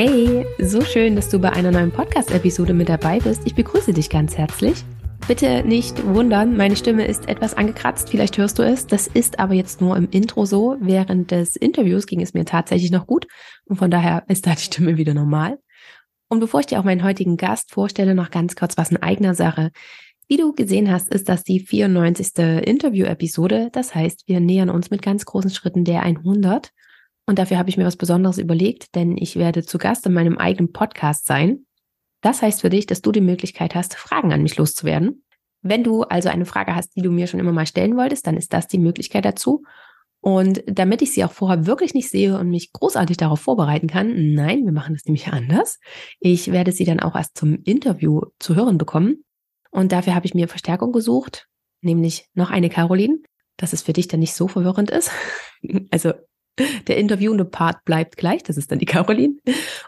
Hey, so schön, dass du bei einer neuen Podcast-Episode mit dabei bist. Ich begrüße dich ganz herzlich. Bitte nicht wundern, meine Stimme ist etwas angekratzt, vielleicht hörst du es. Das ist aber jetzt nur im Intro so. Während des Interviews ging es mir tatsächlich noch gut und von daher ist da die Stimme wieder normal. Und bevor ich dir auch meinen heutigen Gast vorstelle, noch ganz kurz was in eigener Sache. Wie du gesehen hast, ist das die 94. Interview-Episode. Das heißt, wir nähern uns mit ganz großen Schritten der 100. Und dafür habe ich mir was Besonderes überlegt, denn ich werde zu Gast in meinem eigenen Podcast sein. Das heißt für dich, dass du die Möglichkeit hast, Fragen an mich loszuwerden. Wenn du also eine Frage hast, die du mir schon immer mal stellen wolltest, dann ist das die Möglichkeit dazu. Und damit ich sie auch vorher wirklich nicht sehe und mich großartig darauf vorbereiten kann, nein, wir machen das nämlich anders. Ich werde sie dann auch erst zum Interview zu hören bekommen. Und dafür habe ich mir Verstärkung gesucht, nämlich noch eine Caroline, dass es für dich dann nicht so verwirrend ist. Also der interviewende Part bleibt gleich, das ist dann die Caroline.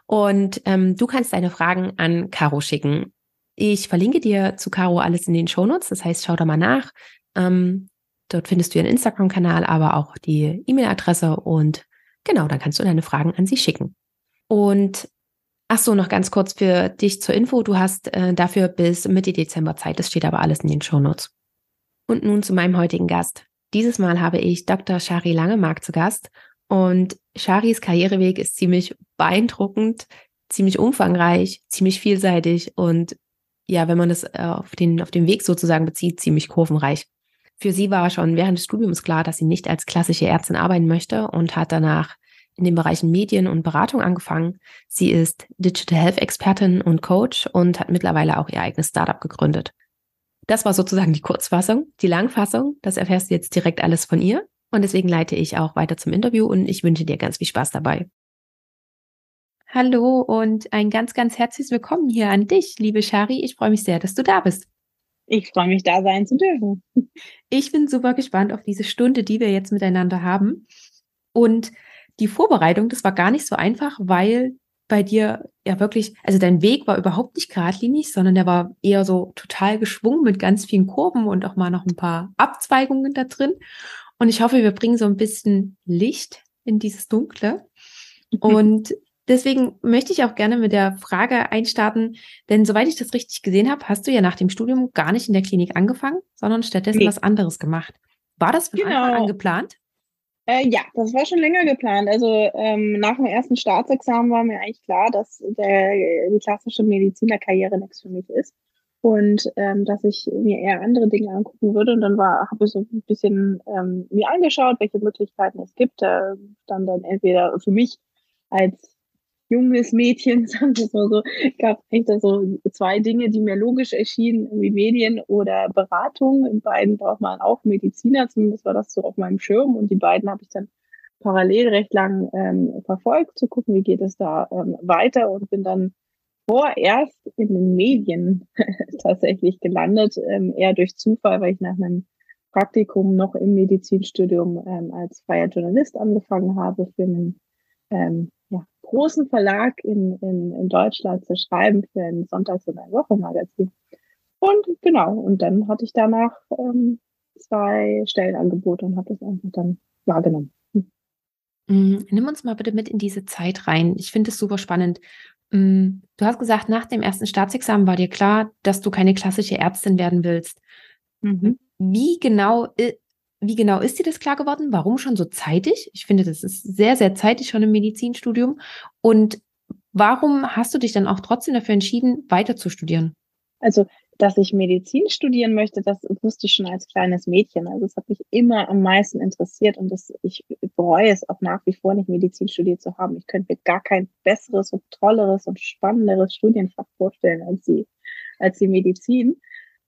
Und ähm, du kannst deine Fragen an Caro schicken. Ich verlinke dir zu Caro alles in den Shownotes, das heißt, schau da mal nach. Ähm, dort findest du ihren Instagram-Kanal, aber auch die E-Mail-Adresse und genau, dann kannst du deine Fragen an sie schicken. Und ach so, noch ganz kurz für dich zur Info, du hast äh, dafür bis Mitte Dezember Zeit, das steht aber alles in den Shownotes. Und nun zu meinem heutigen Gast. Dieses Mal habe ich Dr. Shari Langemark zu Gast und Sharis Karriereweg ist ziemlich beeindruckend, ziemlich umfangreich, ziemlich vielseitig und ja, wenn man das äh, auf den, auf den Weg sozusagen bezieht, ziemlich kurvenreich. Für sie war schon während des Studiums klar, dass sie nicht als klassische Ärztin arbeiten möchte und hat danach in den Bereichen Medien und Beratung angefangen. Sie ist Digital Health Expertin und Coach und hat mittlerweile auch ihr eigenes Startup gegründet. Das war sozusagen die Kurzfassung. Die Langfassung, das erfährst du jetzt direkt alles von ihr. Und deswegen leite ich auch weiter zum Interview und ich wünsche dir ganz viel Spaß dabei. Hallo und ein ganz, ganz herzliches Willkommen hier an dich, liebe Shari. Ich freue mich sehr, dass du da bist. Ich freue mich, da sein zu dürfen. Ich bin super gespannt auf diese Stunde, die wir jetzt miteinander haben. Und die Vorbereitung, das war gar nicht so einfach, weil bei dir ja wirklich, also dein Weg war überhaupt nicht geradlinig, sondern der war eher so total geschwungen mit ganz vielen Kurven und auch mal noch ein paar Abzweigungen da drin. Und ich hoffe, wir bringen so ein bisschen Licht in dieses Dunkle. Und deswegen möchte ich auch gerne mit der Frage einstarten, denn soweit ich das richtig gesehen habe, hast du ja nach dem Studium gar nicht in der Klinik angefangen, sondern stattdessen nee. was anderes gemacht. War das von genau. Anfang an geplant? Äh, ja, das war schon länger geplant. Also ähm, nach dem ersten Staatsexamen war mir eigentlich klar, dass der, die klassische Medizinerkarriere nichts für mich ist und ähm, dass ich mir eher andere Dinge angucken würde. Und dann war, habe ich so ein bisschen ähm, mir angeschaut, welche Möglichkeiten es gibt. Äh, dann dann entweder für mich als junges Mädchen, sagen wir mal so, gab es da so zwei Dinge, die mir logisch erschienen, wie Medien oder Beratung. In beiden braucht man auch Mediziner, zumindest war das so auf meinem Schirm. Und die beiden habe ich dann parallel recht lang ähm, verfolgt, zu gucken, wie geht es da ähm, weiter und bin dann vorerst in den Medien tatsächlich gelandet, ähm, eher durch Zufall, weil ich nach meinem Praktikum noch im Medizinstudium ähm, als freier Journalist angefangen habe, für einen ähm, ja, großen Verlag in, in, in Deutschland zu schreiben, für ein Sonntags- und ein Wochenmagazin. Und genau, und dann hatte ich danach ähm, zwei Stellenangebote und habe das einfach dann wahrgenommen. Hm. Nimm uns mal bitte mit in diese Zeit rein. Ich finde es super spannend. Mm, du hast gesagt, nach dem ersten Staatsexamen war dir klar, dass du keine klassische Ärztin werden willst. Mhm. Wie genau, wie genau ist dir das klar geworden? Warum schon so zeitig? Ich finde, das ist sehr, sehr zeitig schon im Medizinstudium. Und warum hast du dich dann auch trotzdem dafür entschieden, weiter zu studieren? Also dass ich Medizin studieren möchte, das wusste ich schon als kleines Mädchen. Also es hat mich immer am meisten interessiert und das, ich bereue es auch nach wie vor nicht, Medizin studiert zu haben. Ich könnte mir gar kein besseres und tolleres und spannenderes Studienfach vorstellen als die, als die Medizin.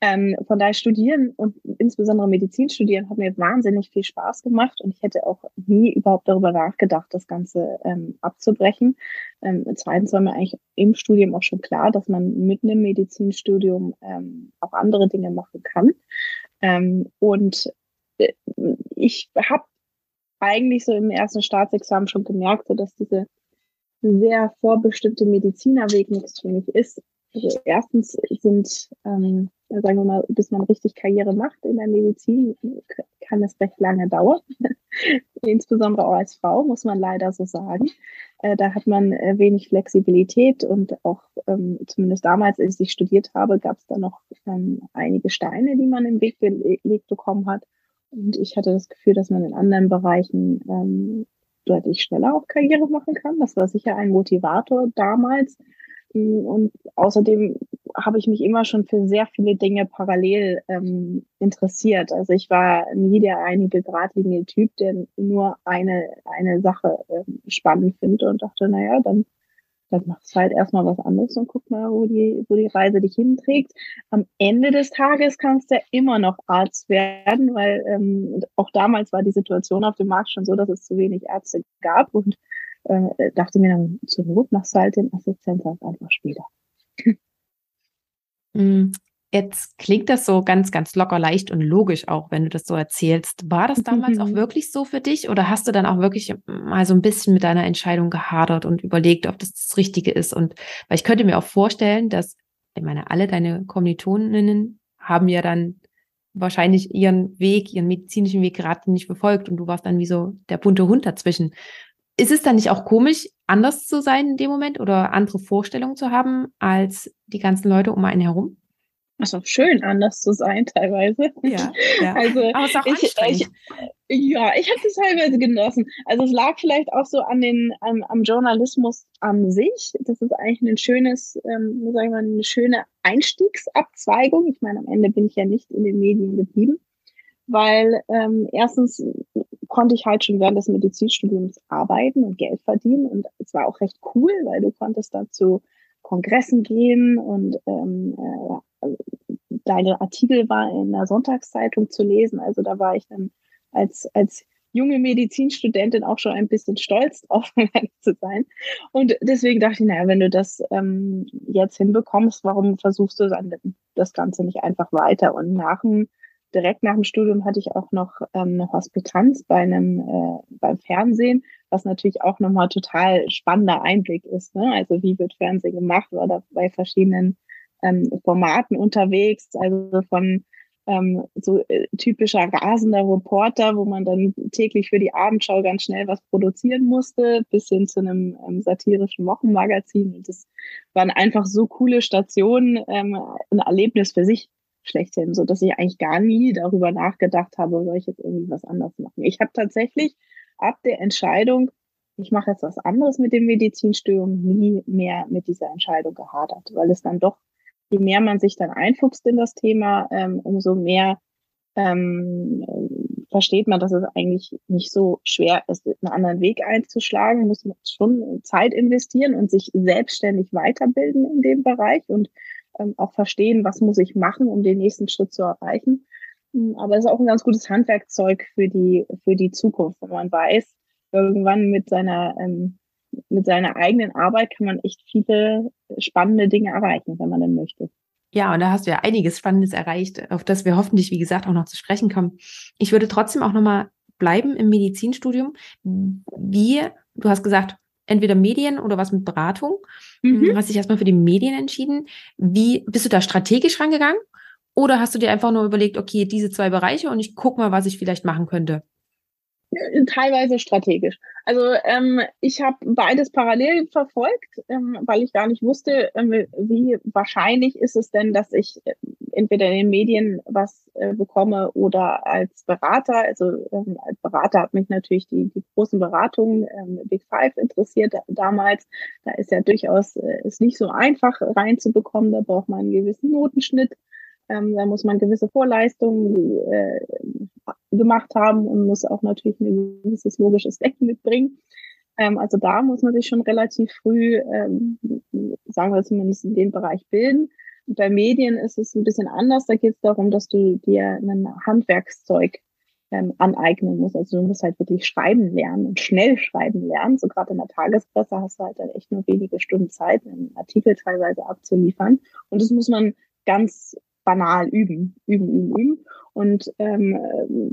Ähm, von daher studieren und insbesondere Medizin studieren hat mir wahnsinnig viel Spaß gemacht und ich hätte auch nie überhaupt darüber nachgedacht, das Ganze ähm, abzubrechen. Ähm, zweitens war mir eigentlich im Studium auch schon klar, dass man mit einem Medizinstudium ähm, auch andere Dinge machen kann. Ähm, und äh, ich habe eigentlich so im ersten Staatsexamen schon gemerkt, so dass diese sehr vorbestimmte Medizinerweg nichts für mich ist. Also erstens sind, ähm, sagen wir mal, bis man richtig Karriere macht in der Medizin, kann es recht lange dauern. Insbesondere auch als Frau, muss man leider so sagen. Äh, da hat man äh, wenig Flexibilität und auch ähm, zumindest damals, als ich studiert habe, gab es da noch ähm, einige Steine, die man im Weg gelegt bekommen hat. Und ich hatte das Gefühl, dass man in anderen Bereichen ähm, deutlich schneller auch Karriere machen kann. Das war sicher ein Motivator damals. Und außerdem habe ich mich immer schon für sehr viele Dinge parallel ähm, interessiert. Also ich war nie der einige geradlinige Typ, der nur eine, eine Sache ähm, spannend findet und dachte, naja, dann dann machst du halt erstmal was anderes und guck mal, wo die, wo die Reise dich hinträgt. Am Ende des Tages kannst du ja immer noch Arzt werden, weil ähm, auch damals war die Situation auf dem Markt schon so, dass es zu wenig Ärzte gab und äh, dachte mir dann, zur Not machst du halt den Assistenzarzt einfach später. Hm. Jetzt klingt das so ganz, ganz locker, leicht und logisch auch, wenn du das so erzählst. War das damals auch wirklich so für dich oder hast du dann auch wirklich mal so ein bisschen mit deiner Entscheidung gehadert und überlegt, ob das das Richtige ist? Und weil ich könnte mir auch vorstellen, dass, ich meine, alle deine Kommilitoninnen haben ja dann wahrscheinlich ihren Weg, ihren medizinischen Weg gerade nicht verfolgt und du warst dann wie so der bunte Hund dazwischen. Ist es dann nicht auch komisch, anders zu sein in dem Moment oder andere Vorstellungen zu haben als die ganzen Leute um einen herum? ist auch schön, anders zu sein teilweise. Ja, ja. Also aber es ist auch ich, ich, ja, ich habe es teilweise genossen. Also es lag vielleicht auch so an den am, am Journalismus an sich. Das ist eigentlich ein schönes, ähm, sagen wir mal, eine schöne Einstiegsabzweigung. Ich meine, am Ende bin ich ja nicht in den Medien geblieben, weil ähm, erstens konnte ich halt schon während des Medizinstudiums arbeiten und Geld verdienen und es war auch recht cool, weil du konntest dazu Kongressen gehen und ähm, äh, deine Artikel war in der Sonntagszeitung zu lesen. Also da war ich dann als, als junge Medizinstudentin auch schon ein bisschen stolz drauf, zu sein. Und deswegen dachte ich, naja, wenn du das ähm, jetzt hinbekommst, warum versuchst du dann das Ganze nicht einfach weiter? Und nach dem, direkt nach dem Studium hatte ich auch noch ähm, eine Hospitanz bei einem, äh, beim Fernsehen, was natürlich auch nochmal total spannender Einblick ist. Ne? Also wie wird Fernsehen gemacht? Da bei verschiedenen ähm, Formaten unterwegs, also von ähm, so äh, typischer rasender Reporter, wo man dann täglich für die Abendschau ganz schnell was produzieren musste, bis hin zu einem ähm, satirischen Wochenmagazin. Und das waren einfach so coole Stationen, ähm, ein Erlebnis für sich schlechthin, so dass ich eigentlich gar nie darüber nachgedacht habe, soll ich jetzt irgendwie was anderes machen. Ich habe tatsächlich ab der Entscheidung, ich mache jetzt was anderes mit dem Medizinstudium, nie mehr mit dieser Entscheidung gehadert, weil es dann doch je mehr man sich dann einfuchst in das Thema, ähm, umso mehr ähm, versteht man, dass es eigentlich nicht so schwer ist, einen anderen Weg einzuschlagen, muss man schon Zeit investieren und sich selbstständig weiterbilden in dem Bereich und ähm, auch verstehen, was muss ich machen, um den nächsten Schritt zu erreichen. Hm, aber es ist auch ein ganz gutes Handwerkzeug für die, für die Zukunft, wenn man weiß, irgendwann mit seiner ähm, mit seiner eigenen Arbeit kann man echt viele spannende Dinge erreichen, wenn man denn möchte. Ja, und da hast du ja einiges Spannendes erreicht, auf das wir hoffentlich, wie gesagt, auch noch zu sprechen kommen. Ich würde trotzdem auch nochmal bleiben im Medizinstudium. Wie, du hast gesagt, entweder Medien oder was mit Beratung. Mhm. Du hast dich erstmal für die Medien entschieden. Wie bist du da strategisch rangegangen? Oder hast du dir einfach nur überlegt, okay, diese zwei Bereiche und ich gucke mal, was ich vielleicht machen könnte? Teilweise strategisch. Also ähm, ich habe beides parallel verfolgt, ähm, weil ich gar nicht wusste, ähm, wie wahrscheinlich ist es denn, dass ich äh, entweder in den Medien was äh, bekomme oder als Berater. Also ähm, als Berater hat mich natürlich die, die großen Beratungen ähm, Big Five interessiert damals. Da ist ja durchaus äh, ist nicht so einfach reinzubekommen. Da braucht man einen gewissen Notenschnitt. Ähm, da muss man gewisse Vorleistungen äh, gemacht haben und muss auch natürlich ein gewisses logisches Denken mitbringen. Ähm, also da muss man sich schon relativ früh, ähm, sagen wir zumindest in dem Bereich bilden. Bei Medien ist es ein bisschen anders. Da geht es darum, dass du dir ein Handwerkszeug ähm, aneignen musst. Also du musst halt wirklich schreiben lernen und schnell schreiben lernen. So gerade in der Tagespresse hast du halt dann echt nur wenige Stunden Zeit, einen Artikel teilweise abzuliefern. Und das muss man ganz banal üben, üben, üben, üben. Und ähm,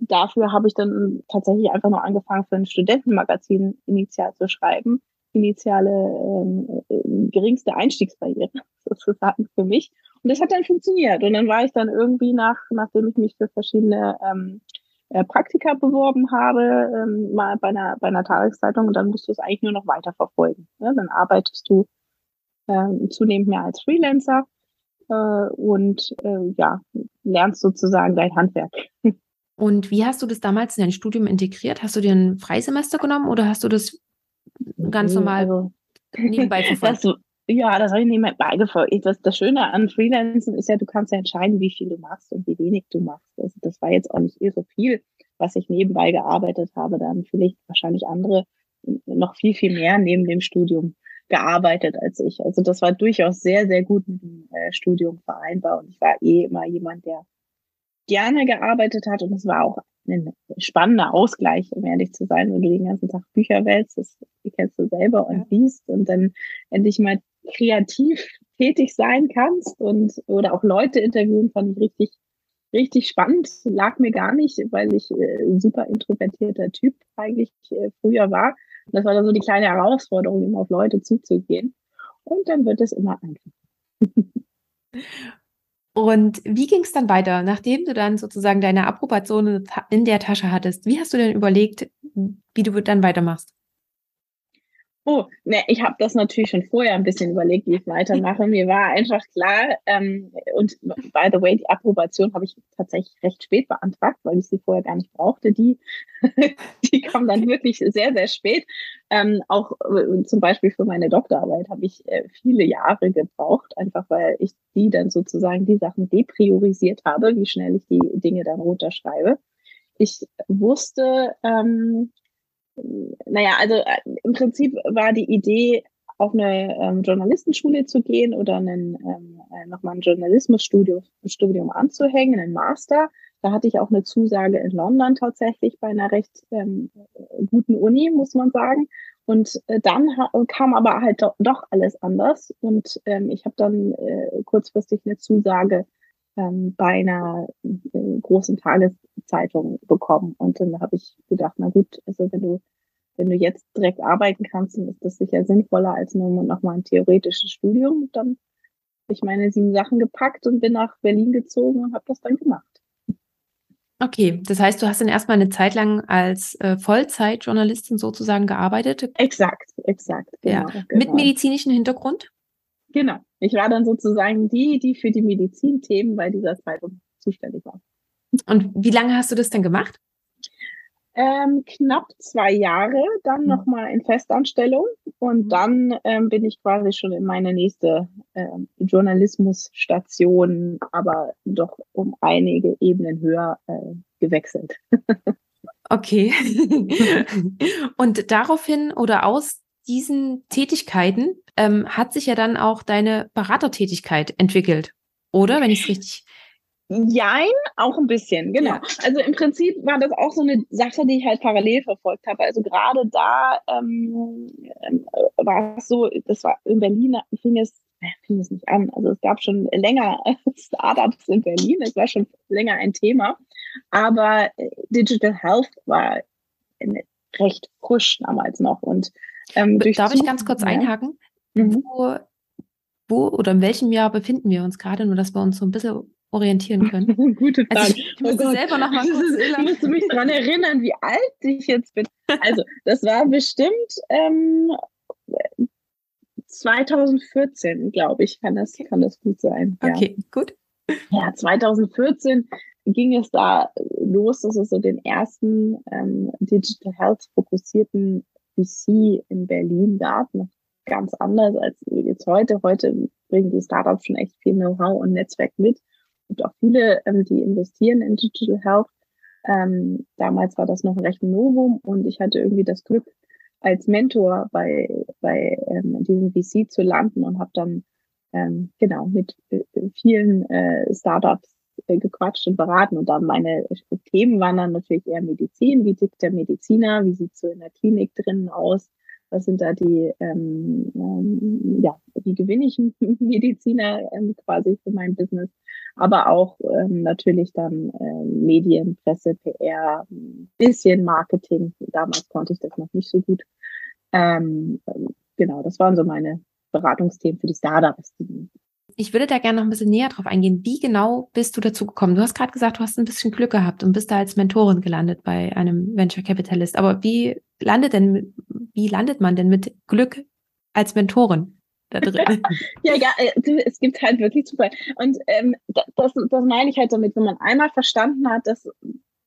dafür habe ich dann tatsächlich einfach nur angefangen, für ein Studentenmagazin initial zu schreiben. Initiale ähm, äh, geringste Einstiegsbarriere sozusagen für mich. Und das hat dann funktioniert. Und dann war ich dann irgendwie nach, nachdem ich mich für verschiedene ähm, äh, Praktika beworben habe, ähm, mal bei einer, bei einer Tageszeitung und dann musst du es eigentlich nur noch weiterverfolgen. Ja, dann arbeitest du ähm, zunehmend mehr als Freelancer äh, und äh, ja, lernst sozusagen dein Handwerk. Und wie hast du das damals in dein Studium integriert? Hast du dir ein Freisemester genommen oder hast du das ganz normal also, nebenbei verfolgt? Das, ja, das habe ich nebenbei beigefolgt. Das, das Schöne an Freelancen ist ja, du kannst ja entscheiden, wie viel du machst und wie wenig du machst. Also das war jetzt auch nicht so viel, was ich nebenbei gearbeitet habe. Da haben vielleicht wahrscheinlich andere noch viel, viel mehr neben dem Studium gearbeitet als ich. Also das war durchaus sehr, sehr gut mit dem äh, Studium vereinbar. Und ich war eh immer jemand, der gerne gearbeitet hat. Und es war auch ein spannender Ausgleich, um ehrlich zu sein, wenn du den ganzen Tag Bücher wälzt, das kennst du selber und liest und dann endlich mal kreativ tätig sein kannst und oder auch Leute interviewen, fand ich richtig, richtig spannend. Lag mir gar nicht, weil ich äh, super introvertierter Typ eigentlich äh, früher war. Das war dann so die kleine Herausforderung, immer auf Leute zuzugehen. Und dann wird es immer einfacher. Und wie ging es dann weiter, nachdem du dann sozusagen deine Approbation in der Tasche hattest? Wie hast du denn überlegt, wie du dann weitermachst? Oh, ne, ich habe das natürlich schon vorher ein bisschen überlegt, wie ich weitermache. Mir war einfach klar, ähm, und by the way, die Approbation habe ich tatsächlich recht spät beantragt, weil ich sie vorher gar nicht brauchte. Die, die kam dann wirklich sehr, sehr spät. Ähm, auch äh, zum Beispiel für meine Doktorarbeit habe ich äh, viele Jahre gebraucht, einfach weil ich die dann sozusagen die Sachen depriorisiert habe, wie schnell ich die Dinge dann runterschreibe. Ich wusste, ähm, naja, also äh, im Prinzip war die Idee, auf eine ähm, Journalistenschule zu gehen oder einen, ähm, äh, nochmal ein Journalismusstudium Studium anzuhängen, einen Master. Da hatte ich auch eine Zusage in London tatsächlich bei einer recht ähm, guten Uni, muss man sagen. Und äh, dann kam aber halt do doch alles anders. Und ähm, ich habe dann äh, kurzfristig eine Zusage ähm, bei einer äh, großen Tageszeitung bekommen. Und dann habe ich gedacht, na gut, also wenn du, wenn du jetzt direkt arbeiten kannst, dann ist das sicher sinnvoller als nur noch mal ein theoretisches Studium. Dann habe ich meine sieben Sachen gepackt und bin nach Berlin gezogen und habe das dann gemacht. Okay, das heißt, du hast dann erstmal eine Zeit lang als äh, Vollzeitjournalistin sozusagen gearbeitet. Exakt, exakt. Genau, ja. Genau. Mit medizinischem Hintergrund? Genau. Ich war dann sozusagen die, die für die Medizinthemen bei dieser Zeitung zuständig war. Und wie lange hast du das denn gemacht? Ähm, knapp zwei Jahre, dann mhm. nochmal in Festanstellung und mhm. dann ähm, bin ich quasi schon in meine nächste ähm, Journalismusstation, aber doch um einige Ebenen höher äh, gewechselt. okay. und daraufhin oder aus diesen Tätigkeiten ähm, hat sich ja dann auch deine Beratertätigkeit entwickelt, oder? Wenn ich es richtig. Jein, auch ein bisschen, genau. Ja. Also im Prinzip war das auch so eine Sache, die ich halt parallel verfolgt habe. Also gerade da ähm, ähm war es so, das war in Berlin, fing es, äh, fing es nicht an. Also es gab schon länger Startups in Berlin, es war schon länger ein Thema. Aber äh, Digital Health war recht frisch damals noch. Und ähm, Darf ich ganz kurz einhaken? Mhm. Wo, wo oder in welchem Jahr befinden wir uns gerade, nur dass wir uns so ein bisschen orientieren können? Gute Frage. Also ich, ich musste oh selber noch mal kurz musst du mich daran erinnern, wie alt ich jetzt bin. Also, das war bestimmt ähm, 2014, glaube ich, kann das, kann das gut sein. Ja. Okay, gut. Ja, 2014 ging es da los, dass es so den ersten ähm, Digital Health fokussierten VC in Berlin gab, noch ganz anders als jetzt heute. Heute bringen die Startups schon echt viel Know-how und Netzwerk mit. Und auch viele, ähm, die investieren in Digital Health. Ähm, damals war das noch ein recht Novum und ich hatte irgendwie das Glück, als Mentor bei, bei ähm, diesem VC zu landen und habe dann ähm, genau mit äh, vielen äh, Startups äh, gequatscht und beraten. Und dann meine Themen waren dann natürlich eher Medizin. Wie tickt der Mediziner? Wie sieht so in der Klinik drinnen aus? Was sind da die, ähm, ähm, ja, wie gewinne ich Mediziner ähm, quasi für mein Business? Aber auch ähm, natürlich dann ähm, Medien, Presse, PR, bisschen Marketing. Damals konnte ich das noch nicht so gut. Ähm, genau, das waren so meine Beratungsthemen für die Startups. Ich würde da gerne noch ein bisschen näher drauf eingehen. Wie genau bist du dazu gekommen? Du hast gerade gesagt, du hast ein bisschen Glück gehabt und bist da als Mentorin gelandet bei einem Venture Capitalist. Aber wie landet denn, wie landet man denn mit Glück als Mentorin? Da drin? ja, ja, äh, es gibt halt wirklich Zufall. Und ähm, das, das meine ich halt damit, wenn man einmal verstanden hat, dass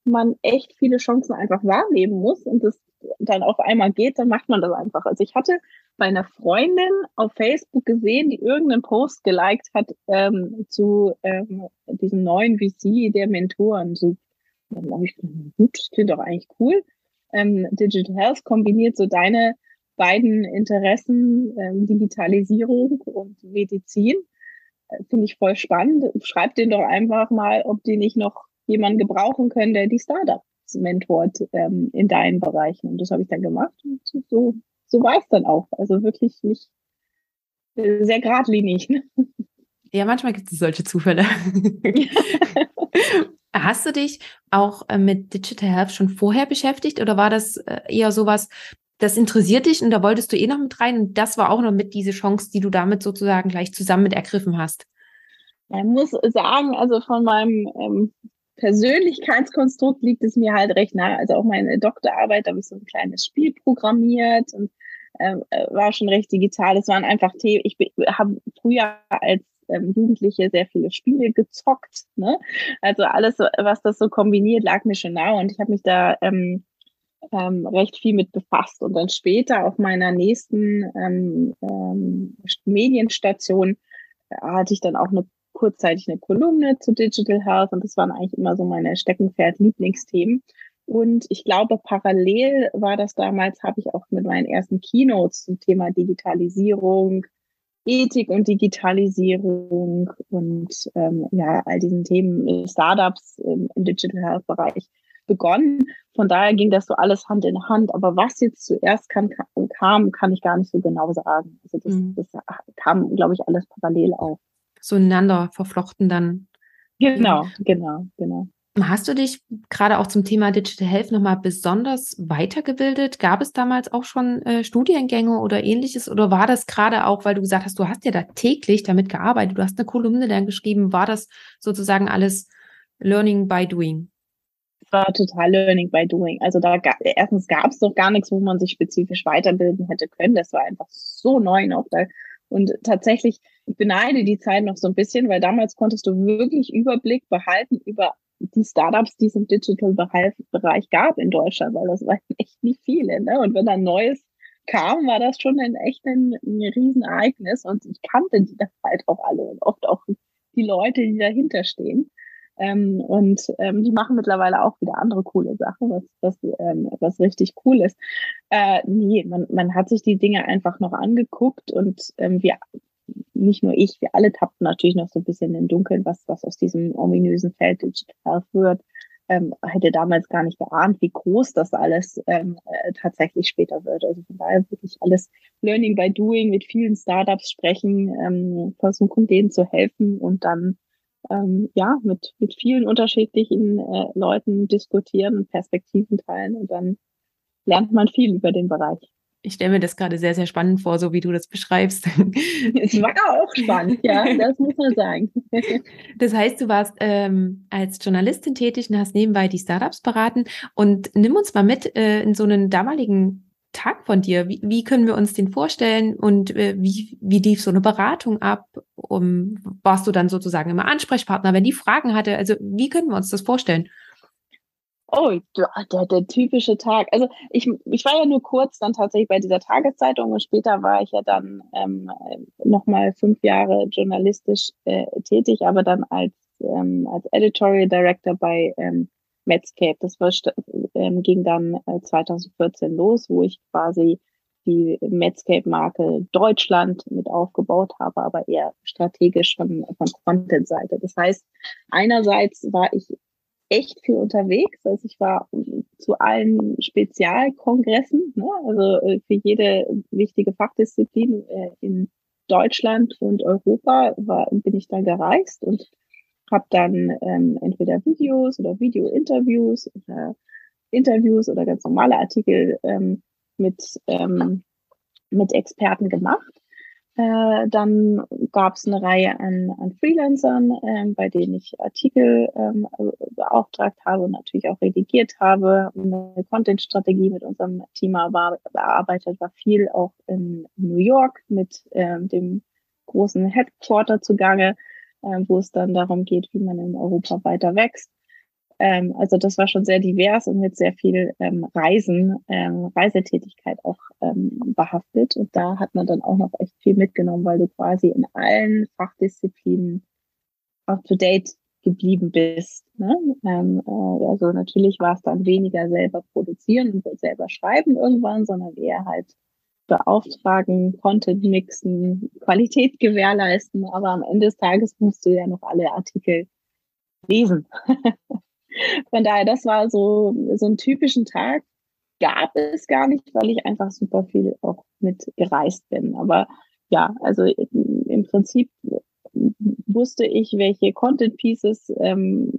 man echt viele Chancen einfach wahrnehmen muss und das dann auf einmal geht, dann macht man das einfach. Also ich hatte bei einer Freundin auf Facebook gesehen, die irgendeinen Post geliked hat ähm, zu ähm, diesem neuen VC der Mentoren. So, dann habe ich gedacht, gut, das klingt doch eigentlich cool. Ähm, Digital Health kombiniert so deine beiden Interessen, ähm, Digitalisierung und Medizin. Äh, Finde ich voll spannend. Schreib den doch einfach mal, ob die nicht noch jemanden gebrauchen können, der die Startups mentort ähm, in deinen Bereichen. Und das habe ich dann gemacht. Und so, so war es dann auch. Also wirklich nicht äh, sehr geradlinig. Ne? Ja, manchmal gibt es solche Zufälle. Hast du dich auch äh, mit Digital Health schon vorher beschäftigt oder war das äh, eher sowas, das interessiert dich und da wolltest du eh noch mit rein und das war auch noch mit diese Chance, die du damit sozusagen gleich zusammen mit ergriffen hast? Man muss sagen, also von meinem ähm, Persönlichkeitskonstrukt liegt es mir halt recht nahe. Also auch meine Doktorarbeit, da habe ich so ein kleines Spiel programmiert und ähm, äh, war schon recht digital. Es waren einfach Themen. Ich habe früher als ähm, Jugendliche sehr viele Spiele gezockt. Ne? Also alles, was das so kombiniert, lag mir schon nahe und ich habe mich da ähm, ähm, recht viel mit befasst. Und dann später auf meiner nächsten ähm, ähm, Medienstation äh, hatte ich dann auch eine kurzzeitig eine Kolumne zu Digital Health und das waren eigentlich immer so meine Steckenpferd-Lieblingsthemen. Und ich glaube, parallel war das damals, habe ich auch mit meinen ersten Keynotes zum Thema Digitalisierung, Ethik und Digitalisierung und ähm, ja, all diesen Themen Startups im, im Digital Health Bereich begonnen. Von daher ging das so alles Hand in Hand. Aber was jetzt zuerst kann, kam, kann ich gar nicht so genau sagen. Also das, mhm. das kam, glaube ich, alles parallel auf so ineinander verflochten dann. Genau, genau, genau. Hast du dich gerade auch zum Thema Digital Health nochmal besonders weitergebildet? Gab es damals auch schon äh, Studiengänge oder ähnliches? Oder war das gerade auch, weil du gesagt hast, du hast ja da täglich damit gearbeitet, du hast eine Kolumne dann geschrieben, war das sozusagen alles Learning by Doing? War total Learning by Doing. Also da erstens gab es doch gar nichts, wo man sich spezifisch weiterbilden hätte können. Das war einfach so neu noch. Da und tatsächlich beneide die Zeit noch so ein bisschen, weil damals konntest du wirklich Überblick behalten über die Startups, die es im Digital-Bereich gab in Deutschland, weil das waren echt nicht viele. Ne? Und wenn dann Neues kam, war das schon ein echt ein, ein Riesenereignis. Und ich kannte die dann halt auch alle und oft auch die Leute, die dahinter stehen. Ähm, und ähm, die machen mittlerweile auch wieder andere coole Sachen, was, was, ähm, was richtig cool ist. Äh, nee, man, man hat sich die Dinge einfach noch angeguckt und ähm, wir, nicht nur ich, wir alle tappten natürlich noch so ein bisschen im Dunkeln, was, was aus diesem ominösen Feld Digital wird. Ähm, hätte damals gar nicht geahnt, wie groß das alles ähm, äh, tatsächlich später wird. Also von daher wirklich alles Learning by Doing, mit vielen Startups sprechen, ähm, versuchen denen zu helfen und dann ähm, ja, mit, mit vielen unterschiedlichen äh, Leuten diskutieren und Perspektiven teilen und dann lernt man viel über den Bereich. Ich stelle mir das gerade sehr, sehr spannend vor, so wie du das beschreibst. Es war auch spannend, ja, das muss man sagen. Das heißt, du warst ähm, als Journalistin tätig und hast nebenbei die Startups beraten. Und nimm uns mal mit äh, in so einen damaligen Tag von dir? Wie, wie können wir uns den vorstellen und äh, wie, wie lief so eine Beratung ab? Um, warst du dann sozusagen immer Ansprechpartner, wenn die Fragen hatte? Also wie können wir uns das vorstellen? Oh, der, der typische Tag. Also ich, ich war ja nur kurz dann tatsächlich bei dieser Tageszeitung und später war ich ja dann ähm, nochmal fünf Jahre journalistisch äh, tätig, aber dann als, ähm, als Editorial Director bei ähm, Medscape. Das war, ähm, ging dann äh, 2014 los, wo ich quasi die Medscape-Marke Deutschland mit aufgebaut habe, aber eher strategisch von, von Content-Seite. Das heißt, einerseits war ich echt viel unterwegs. Also ich war zu allen Spezialkongressen, ne? also äh, für jede wichtige Fachdisziplin äh, in Deutschland und Europa war, bin ich dann gereist und habe dann ähm, entweder Videos oder Video-Interviews oder Interviews oder ganz normale Artikel ähm, mit, ähm, mit Experten gemacht. Äh, dann gab es eine Reihe an, an Freelancern, ähm, bei denen ich Artikel ähm, beauftragt habe und natürlich auch redigiert habe. Eine Content-Strategie mit unserem Team war, bearbeitet, war viel auch in New York mit ähm, dem großen Headquarter zugange, äh, wo es dann darum geht, wie man in Europa weiter wächst. Ähm, also das war schon sehr divers und mit sehr viel ähm, Reisen, ähm, Reisetätigkeit auch behaftet. Und da hat man dann auch noch echt viel mitgenommen, weil du quasi in allen Fachdisziplinen up-to-date geblieben bist. Ne? Ähm, äh, also natürlich war es dann weniger selber produzieren und selber schreiben irgendwann, sondern eher halt beauftragen, Content mixen, Qualität gewährleisten. Aber am Ende des Tages musst du ja noch alle Artikel lesen. Von daher, das war so, so ein typischen Tag. Gab es gar nicht, weil ich einfach super viel auch mit gereist bin. Aber ja, also im Prinzip wusste ich, welche Content Pieces ähm,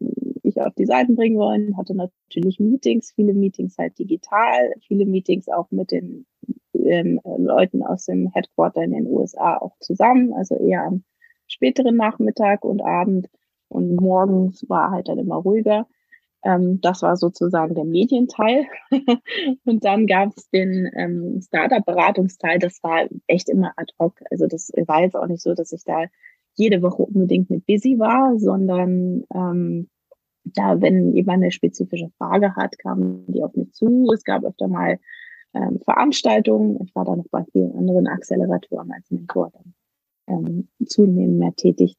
ich auf die Seiten bringen wollen, hatte natürlich Meetings, viele Meetings halt digital, viele Meetings auch mit den ähm, Leuten aus dem Headquarter in den USA auch zusammen, also eher am späteren Nachmittag und Abend und morgens war halt dann immer ruhiger. Ähm, das war sozusagen der Medienteil. und dann gab es den ähm, Startup-Beratungsteil. Das war echt immer ad hoc. Also das war jetzt auch nicht so, dass ich da jede Woche unbedingt mit busy war, sondern ähm, da, wenn jemand eine spezifische Frage hat, kamen die auf mich zu. Es gab öfter mal ähm, Veranstaltungen. Ich war da noch bei vielen anderen Acceleratoren als Mentor dann ähm, zunehmend mehr tätig.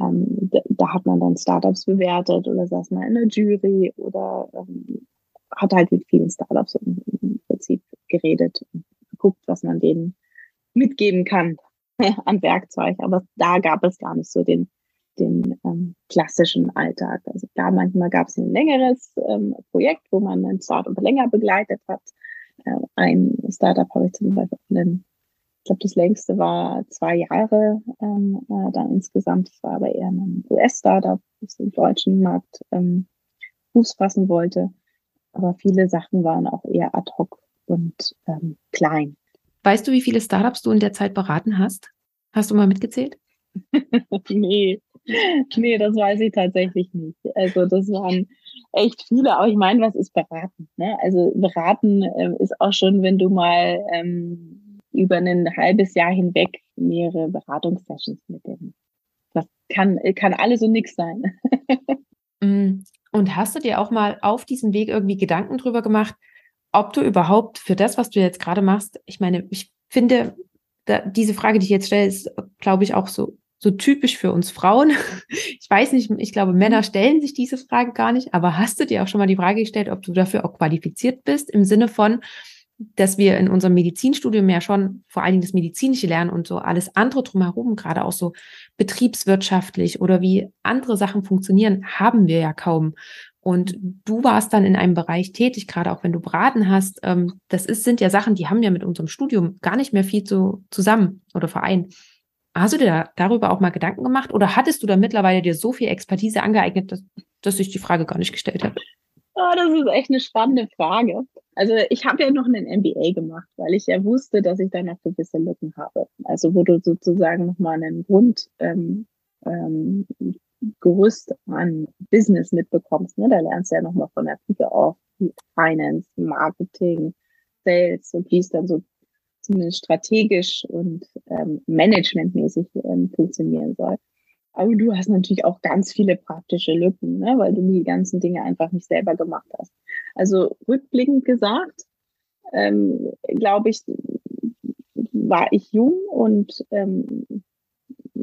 Ähm, da, hat man dann Startups bewertet oder saß mal in der Jury oder ähm, hat halt mit vielen Startups im, im Prinzip geredet und geguckt, was man denen mitgeben kann an Werkzeug. Aber da gab es gar nicht so den, den ähm, klassischen Alltag. Also da manchmal gab es ein längeres ähm, Projekt, wo man ein Startup länger begleitet hat. Äh, ein Startup habe ich zum Beispiel einen glaube, das längste war zwei Jahre ähm, äh, dann insgesamt. Das war aber eher ein US-Startup, das den deutschen Markt ähm, Fuß fassen wollte. Aber viele Sachen waren auch eher ad hoc und ähm, klein. Weißt du, wie viele Startups du in der Zeit beraten hast? Hast du mal mitgezählt? nee, nee, das weiß ich tatsächlich nicht. Also das waren echt viele, aber ich meine, was ist beraten? Ne? Also beraten äh, ist auch schon, wenn du mal ähm, über ein halbes Jahr hinweg mehrere Beratungssessions mit dem. Das kann, kann alles und nichts sein. Mm. Und hast du dir auch mal auf diesem Weg irgendwie Gedanken drüber gemacht, ob du überhaupt für das, was du jetzt gerade machst, ich meine, ich finde, da, diese Frage, die ich jetzt stelle, ist, glaube ich, auch so, so typisch für uns Frauen. Ich weiß nicht, ich glaube, Männer stellen sich diese Frage gar nicht, aber hast du dir auch schon mal die Frage gestellt, ob du dafür auch qualifiziert bist, im Sinne von, dass wir in unserem Medizinstudium ja schon vor allen Dingen das Medizinische lernen und so alles andere drumherum, gerade auch so betriebswirtschaftlich oder wie andere Sachen funktionieren, haben wir ja kaum. Und du warst dann in einem Bereich tätig, gerade auch wenn du beraten hast. Ähm, das ist, sind ja Sachen, die haben ja mit unserem Studium gar nicht mehr viel zu, zusammen oder vereint. Hast du dir da, darüber auch mal Gedanken gemacht oder hattest du da mittlerweile dir so viel Expertise angeeignet, dass, dass sich die Frage gar nicht gestellt hat? Oh, das ist echt eine spannende Frage. Also ich habe ja noch einen MBA gemacht, weil ich ja wusste, dass ich da noch gewisse Lücken habe. Also wo du sozusagen nochmal einen Grund ähm, ähm, Gerüst an Business mitbekommst. Ne? Da lernst du ja nochmal von der Pike auf Finance, Marketing, Sales und wie es dann so zumindest strategisch und ähm, managementmäßig ähm, funktionieren soll. Aber du hast natürlich auch ganz viele praktische Lücken, ne? weil du die ganzen Dinge einfach nicht selber gemacht hast. Also rückblickend gesagt, ähm, glaube ich, war ich jung und ähm,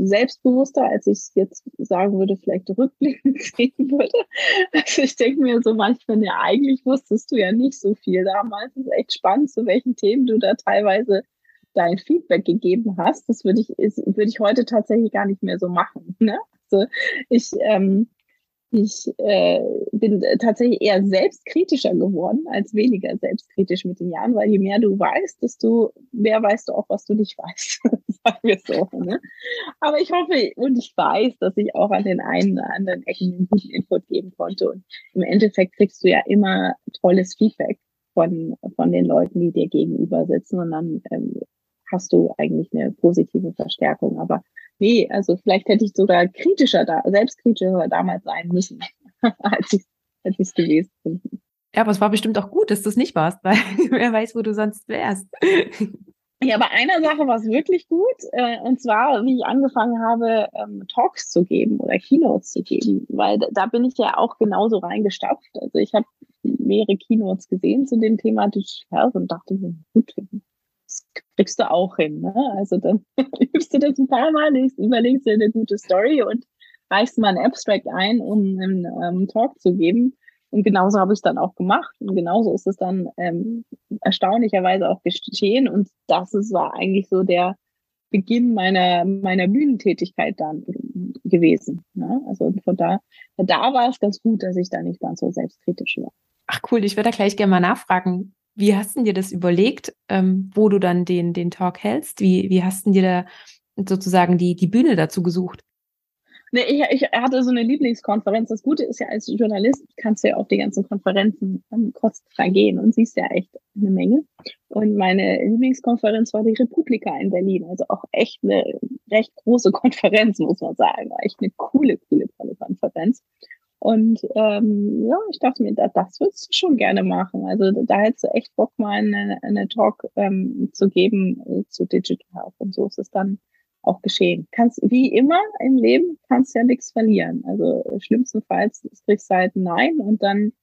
selbstbewusster, als ich es jetzt sagen würde, vielleicht rückblickend sehen würde. Also ich denke mir so manchmal, ja, eigentlich wusstest du ja nicht so viel damals. Es ist echt spannend, zu welchen Themen du da teilweise dein Feedback gegeben hast. Das würde ich, würde ich heute tatsächlich gar nicht mehr so machen. Ne? Also ich, ähm, ich äh, bin tatsächlich eher selbstkritischer geworden als weniger selbstkritisch mit den Jahren, weil je mehr du weißt, desto mehr weißt du auch, was du nicht weißt. Sagen wir so. Ne? Aber ich hoffe und ich weiß, dass ich auch an den einen oder anderen Ecken einen guten Input geben konnte. Und im Endeffekt kriegst du ja immer tolles Feedback von, von den Leuten, die dir gegenüber sitzen. Und dann ähm, hast du eigentlich eine positive Verstärkung. Aber nee, also vielleicht hätte ich sogar kritischer da, selbstkritischer damals sein müssen, als ich als ich gewesen bin. Ja, aber es war bestimmt auch gut, dass du es nicht warst, weil wer weiß, wo du sonst wärst. Ja, bei einer Sache war es wirklich gut, äh, und zwar, wie ich angefangen habe, ähm, Talks zu geben oder Keynotes zu geben, weil da bin ich ja auch genauso reingestapft. Also ich habe mehrere Keynotes gesehen zu dem Thema Digital Health und dachte mir, gut, kriegst du auch hin. Ne? Also dann übst du das ein paar Mal, überlegst dir eine gute Story und reichst mal ein Abstract ein, um einen ähm, Talk zu geben. Und genauso habe ich es dann auch gemacht. Und genauso ist es dann ähm, erstaunlicherweise auch geschehen. Und das ist, war eigentlich so der Beginn meiner, meiner Bühnentätigkeit dann gewesen. Ne? Also von da, da war es ganz gut, dass ich da nicht ganz so selbstkritisch war. Ach cool, ich würde da gleich gerne mal nachfragen. Wie hast du dir das überlegt, ähm, wo du dann den, den Talk hältst? Wie, wie hast du dir da sozusagen die, die Bühne dazu gesucht? Nee, ich, ich hatte so eine Lieblingskonferenz. Das Gute ist ja, als Journalist kannst du ja auf die ganzen Konferenzen ähm, kostenfrei gehen und siehst ja echt eine Menge. Und meine Lieblingskonferenz war die Republika in Berlin. Also auch echt eine recht große Konferenz, muss man sagen. War echt eine coole, coole, tolle Konferenz. Und ähm, ja, ich dachte mir, das, das würdest du schon gerne machen. Also da hättest du echt Bock, mal eine, eine Talk ähm, zu geben äh, zu Digital Health. Und so ist es dann auch geschehen. Kannst, wie immer im Leben, kannst ja nichts verlieren. Also schlimmstenfalls kriegst du halt ein Nein und dann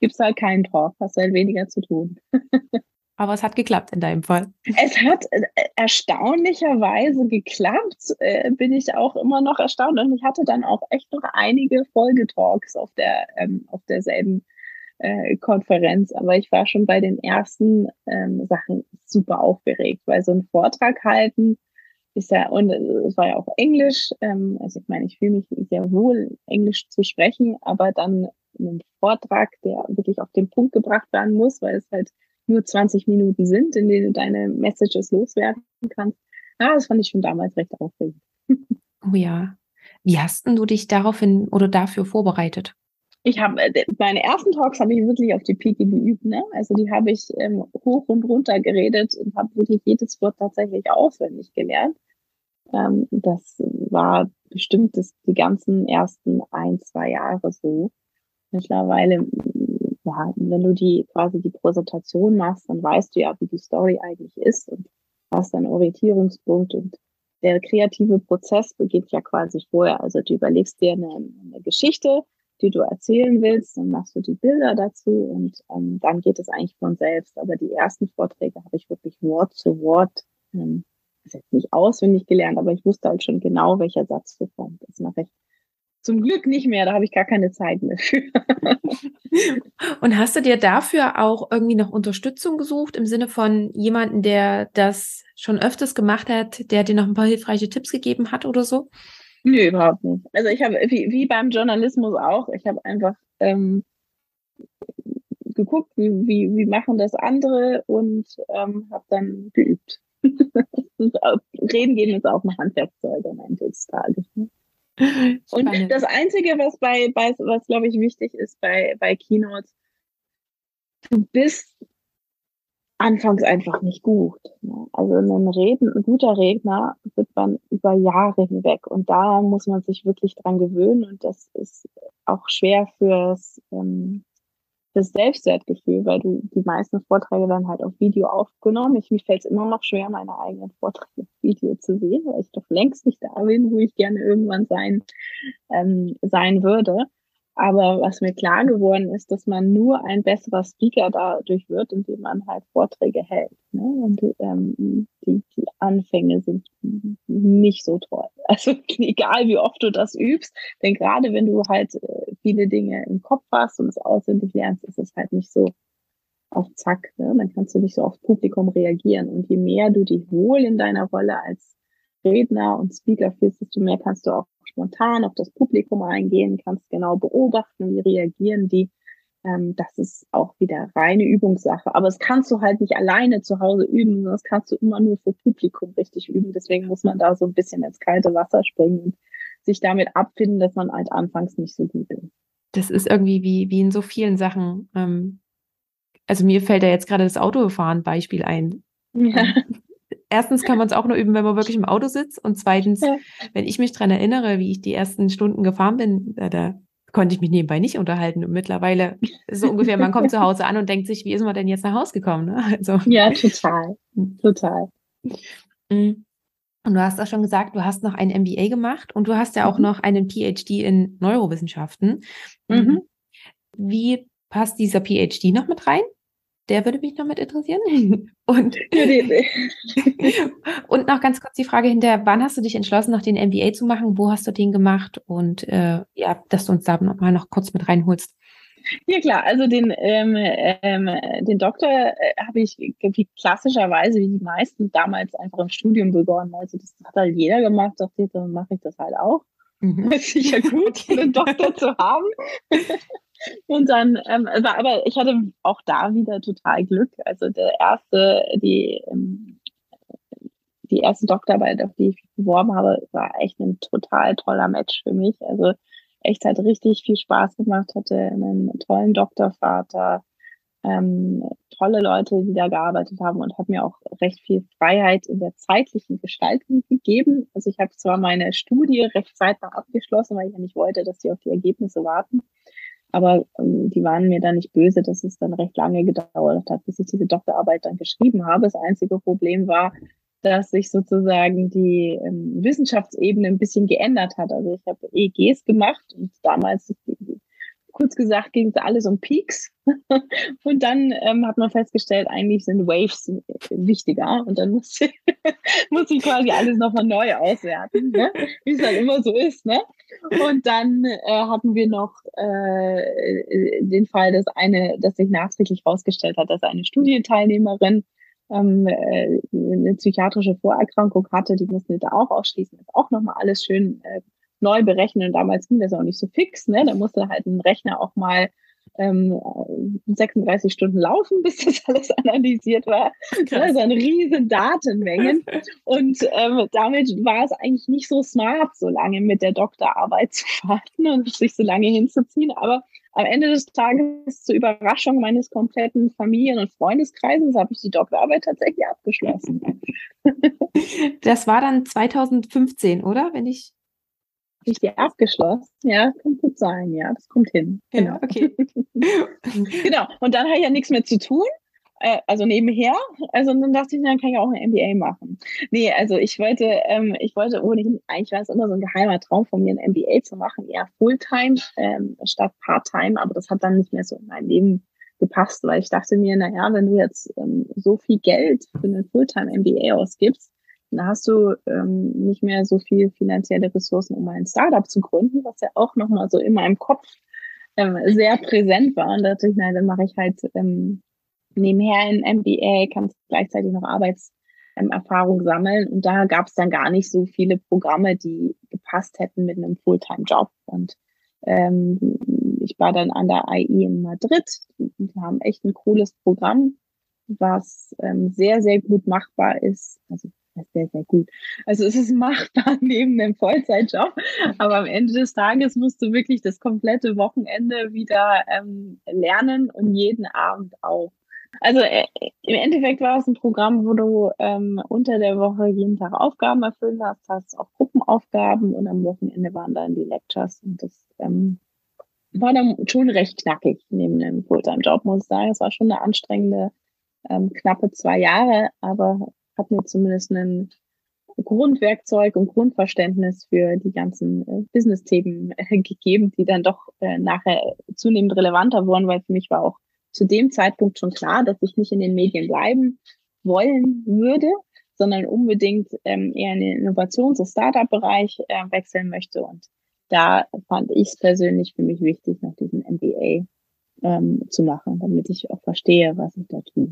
gibt's halt keinen Talk, hast halt weniger zu tun. Aber es hat geklappt in deinem Fall. Es hat äh, erstaunlicherweise geklappt, äh, bin ich auch immer noch erstaunt. Und ich hatte dann auch echt noch einige Folgetalks auf der ähm, auf derselben äh, Konferenz. Aber ich war schon bei den ersten ähm, Sachen super aufgeregt, weil so ein Vortrag halten ist ja, und es war ja auch Englisch. Ähm, also ich meine, ich fühle mich sehr wohl, Englisch zu sprechen, aber dann einen Vortrag, der wirklich auf den Punkt gebracht werden muss, weil es halt nur 20 Minuten sind, in denen du deine Messages loswerden kannst. Ja, das fand ich schon damals recht aufregend. Oh ja. Wie hast denn du dich daraufhin oder dafür vorbereitet? Ich habe äh, meine ersten Talks habe ich wirklich auf die Pike geübt, ne? Also die habe ich ähm, hoch und runter geredet und habe wirklich jedes Wort tatsächlich auswendig gelernt. Ähm, das war bestimmt das, die ganzen ersten ein, zwei Jahre so. Mittlerweile ja, wenn du die quasi die Präsentation machst, dann weißt du ja, wie die Story eigentlich ist und hast einen Orientierungspunkt und der kreative Prozess beginnt ja quasi vorher. Also du überlegst dir eine, eine Geschichte, die du erzählen willst, dann machst du die Bilder dazu und ähm, dann geht es eigentlich von selbst. Aber die ersten Vorträge habe ich wirklich Wort zu Wort, ähm, das ist jetzt nicht auswendig gelernt, aber ich wusste halt schon genau, welcher Satz so kommt. Das mache ich zum Glück nicht mehr, da habe ich gar keine Zeit mehr für. Und hast du dir dafür auch irgendwie noch Unterstützung gesucht im Sinne von jemanden, der das schon öfters gemacht hat, der dir noch ein paar hilfreiche Tipps gegeben hat oder so? Nö, überhaupt nicht. Also ich habe, wie, wie beim Journalismus auch, ich habe einfach ähm, geguckt, wie, wie, wie machen das andere und ähm, habe dann geübt. Reden gehen ist auch ein Handwerkzeug am Ende des Tages. Ne? Und das Einzige, was bei, bei was glaube ich wichtig ist bei, bei Keynotes, du bist anfangs einfach nicht gut. Ne? Also ein, Reden, ein guter Redner wird man über Jahre hinweg und da muss man sich wirklich dran gewöhnen und das ist auch schwer fürs ähm, das Selbstwertgefühl, weil du die meisten Vorträge dann halt auf Video aufgenommen. Ich, mir fällt es immer noch schwer, meine eigenen Vorträge auf Video zu sehen, weil ich doch längst nicht da bin, wo ich gerne irgendwann sein, ähm, sein würde. Aber was mir klar geworden ist, dass man nur ein besserer Speaker dadurch wird, indem man halt Vorträge hält. Ne? Und ähm, die, die Anfänge sind nicht so toll. Also egal wie oft du das übst, denn gerade wenn du halt äh, viele Dinge im Kopf hast und es auswendig lernst, ist es halt nicht so auf Zack. Ne? Dann kannst du nicht so aufs Publikum reagieren. Und je mehr du dich wohl in deiner Rolle als Redner und Speaker fühlst, desto mehr kannst du auch spontan auf das Publikum eingehen, kannst genau beobachten, wie reagieren die. Ähm, das ist auch wieder reine Übungssache. Aber es kannst du halt nicht alleine zu Hause üben, das kannst du immer nur für Publikum richtig üben. Deswegen muss man da so ein bisschen ins kalte Wasser springen und sich damit abfinden, dass man halt anfangs nicht so gut ist. Das ist irgendwie wie, wie in so vielen Sachen. Ähm, also mir fällt da jetzt gerade das Autofahren Beispiel ein. Ja. Erstens kann man es auch nur üben, wenn man wirklich im Auto sitzt. Und zweitens, ja. wenn ich mich daran erinnere, wie ich die ersten Stunden gefahren bin, da, da konnte ich mich nebenbei nicht unterhalten. Und mittlerweile ist so ungefähr, man kommt zu Hause an und denkt sich, wie ist man denn jetzt nach Hause gekommen? Ne? Also. Ja, total. Total. Mhm. Und du hast auch schon gesagt, du hast noch ein MBA gemacht und du hast ja auch mhm. noch einen PhD in Neurowissenschaften. Mhm. Wie passt dieser PhD noch mit rein? Der würde mich noch mit interessieren. Und, und noch ganz kurz die Frage hinterher, wann hast du dich entschlossen, noch den MBA zu machen? Wo hast du den gemacht? Und äh, ja, dass du uns da noch mal noch kurz mit reinholst. Ja klar, also den, ähm, ähm, den Doktor äh, habe ich wie klassischerweise wie die meisten damals einfach im Studium begonnen. Also das hat halt jeder gemacht, dachte ich, dann mache ich das halt auch. Mhm. ist sicher gut, einen Doktor zu haben. Und dann ähm, war aber ich hatte auch da wieder total Glück. Also der erste, die ähm, die erste Doktorarbeit, auf die ich beworben habe, war echt ein total toller Match für mich. Also echt hat richtig viel Spaß gemacht, hatte einen tollen Doktorvater, ähm, tolle Leute, die da gearbeitet haben und hat mir auch recht viel Freiheit in der zeitlichen Gestaltung gegeben. Also ich habe zwar meine Studie recht zeitnah abgeschlossen, weil ich ja nicht wollte, dass die auf die Ergebnisse warten. Aber ähm, die waren mir dann nicht böse, dass es dann recht lange gedauert hat, bis ich diese Doktorarbeit dann geschrieben habe. Das einzige Problem war, dass sich sozusagen die ähm, Wissenschaftsebene ein bisschen geändert hat. Also ich habe EEGs gemacht und damals kurz gesagt ging es alles um Peaks. und dann ähm, hat man festgestellt, eigentlich sind Waves wichtiger. Und dann muss ich, muss ich quasi alles nochmal neu auswerten, ne? wie es halt immer so ist. Ne? Und dann äh, hatten wir noch äh, den Fall, dass eine, dass sich nachträglich herausgestellt hat, dass eine Studienteilnehmerin ähm, äh, eine psychiatrische Vorerkrankung hatte, die mussten wir da auch ausschließen. Ist auch nochmal alles schön äh, neu berechnen. Und damals ging das auch nicht so fix. Ne? Da musste halt ein Rechner auch mal ähm, 36 Stunden laufen, bis das alles analysiert war. Krass. Also eine riesen Datenmengen. Und ähm, damit war es eigentlich nicht so smart, so lange mit der Doktorarbeit zu warten und sich so lange hinzuziehen. Aber am Ende des Tages, zur Überraschung meines kompletten Familien- und Freundeskreises, habe ich die Doktorarbeit tatsächlich abgeschlossen. Das war dann 2015, oder? Wenn ich ich abgeschlossen? Ja, kann gut sein, ja, das kommt hin. Genau. Ja, okay. genau. Und dann habe ich ja nichts mehr zu tun. Äh, also nebenher. Also dann dachte ich, dann kann ich auch ein MBA machen. Nee, also ich wollte, ähm, ich wollte ohnehin, eigentlich war es immer so ein geheimer Traum von mir, ein MBA zu machen, eher Fulltime ähm, statt Parttime, aber das hat dann nicht mehr so in mein Leben gepasst, weil ich dachte mir, naja, wenn du jetzt ähm, so viel Geld für einen Fulltime MBA ausgibst, dann hast du ähm, nicht mehr so viel finanzielle Ressourcen, um ein Startup zu gründen, was ja auch nochmal so in meinem Kopf ähm, sehr präsent war. Und da dachte ich, na, dann mache ich halt ähm, nebenher ein MBA, kann gleichzeitig noch Arbeitserfahrung sammeln. Und da gab es dann gar nicht so viele Programme, die gepasst hätten mit einem Fulltime-Job. Und ähm, ich war dann an der AI in Madrid. Wir haben echt ein cooles Programm, was ähm, sehr, sehr gut machbar ist. Also sehr, sehr gut. Also es ist machbar neben einem Vollzeitjob, aber am Ende des Tages musst du wirklich das komplette Wochenende wieder ähm, lernen und jeden Abend auch. Also äh, im Endeffekt war es ein Programm, wo du ähm, unter der Woche jeden Tag Aufgaben erfüllen hast, hast auch Gruppenaufgaben und am Wochenende waren dann die Lectures und das ähm, war dann schon recht knackig neben einem Fulltime-Job, muss ich sagen. Es war schon eine anstrengende ähm, knappe zwei Jahre, aber hat mir zumindest einen Grundwerkzeug und Grundverständnis für die ganzen äh, Business-Themen äh, gegeben, die dann doch äh, nachher zunehmend relevanter wurden, weil für mich war auch zu dem Zeitpunkt schon klar, dass ich nicht in den Medien bleiben wollen würde, sondern unbedingt ähm, eher in den Innovations- und Startup-Bereich äh, wechseln möchte. Und da fand ich es persönlich für mich wichtig, noch diesen MBA ähm, zu machen, damit ich auch verstehe, was ich da tue.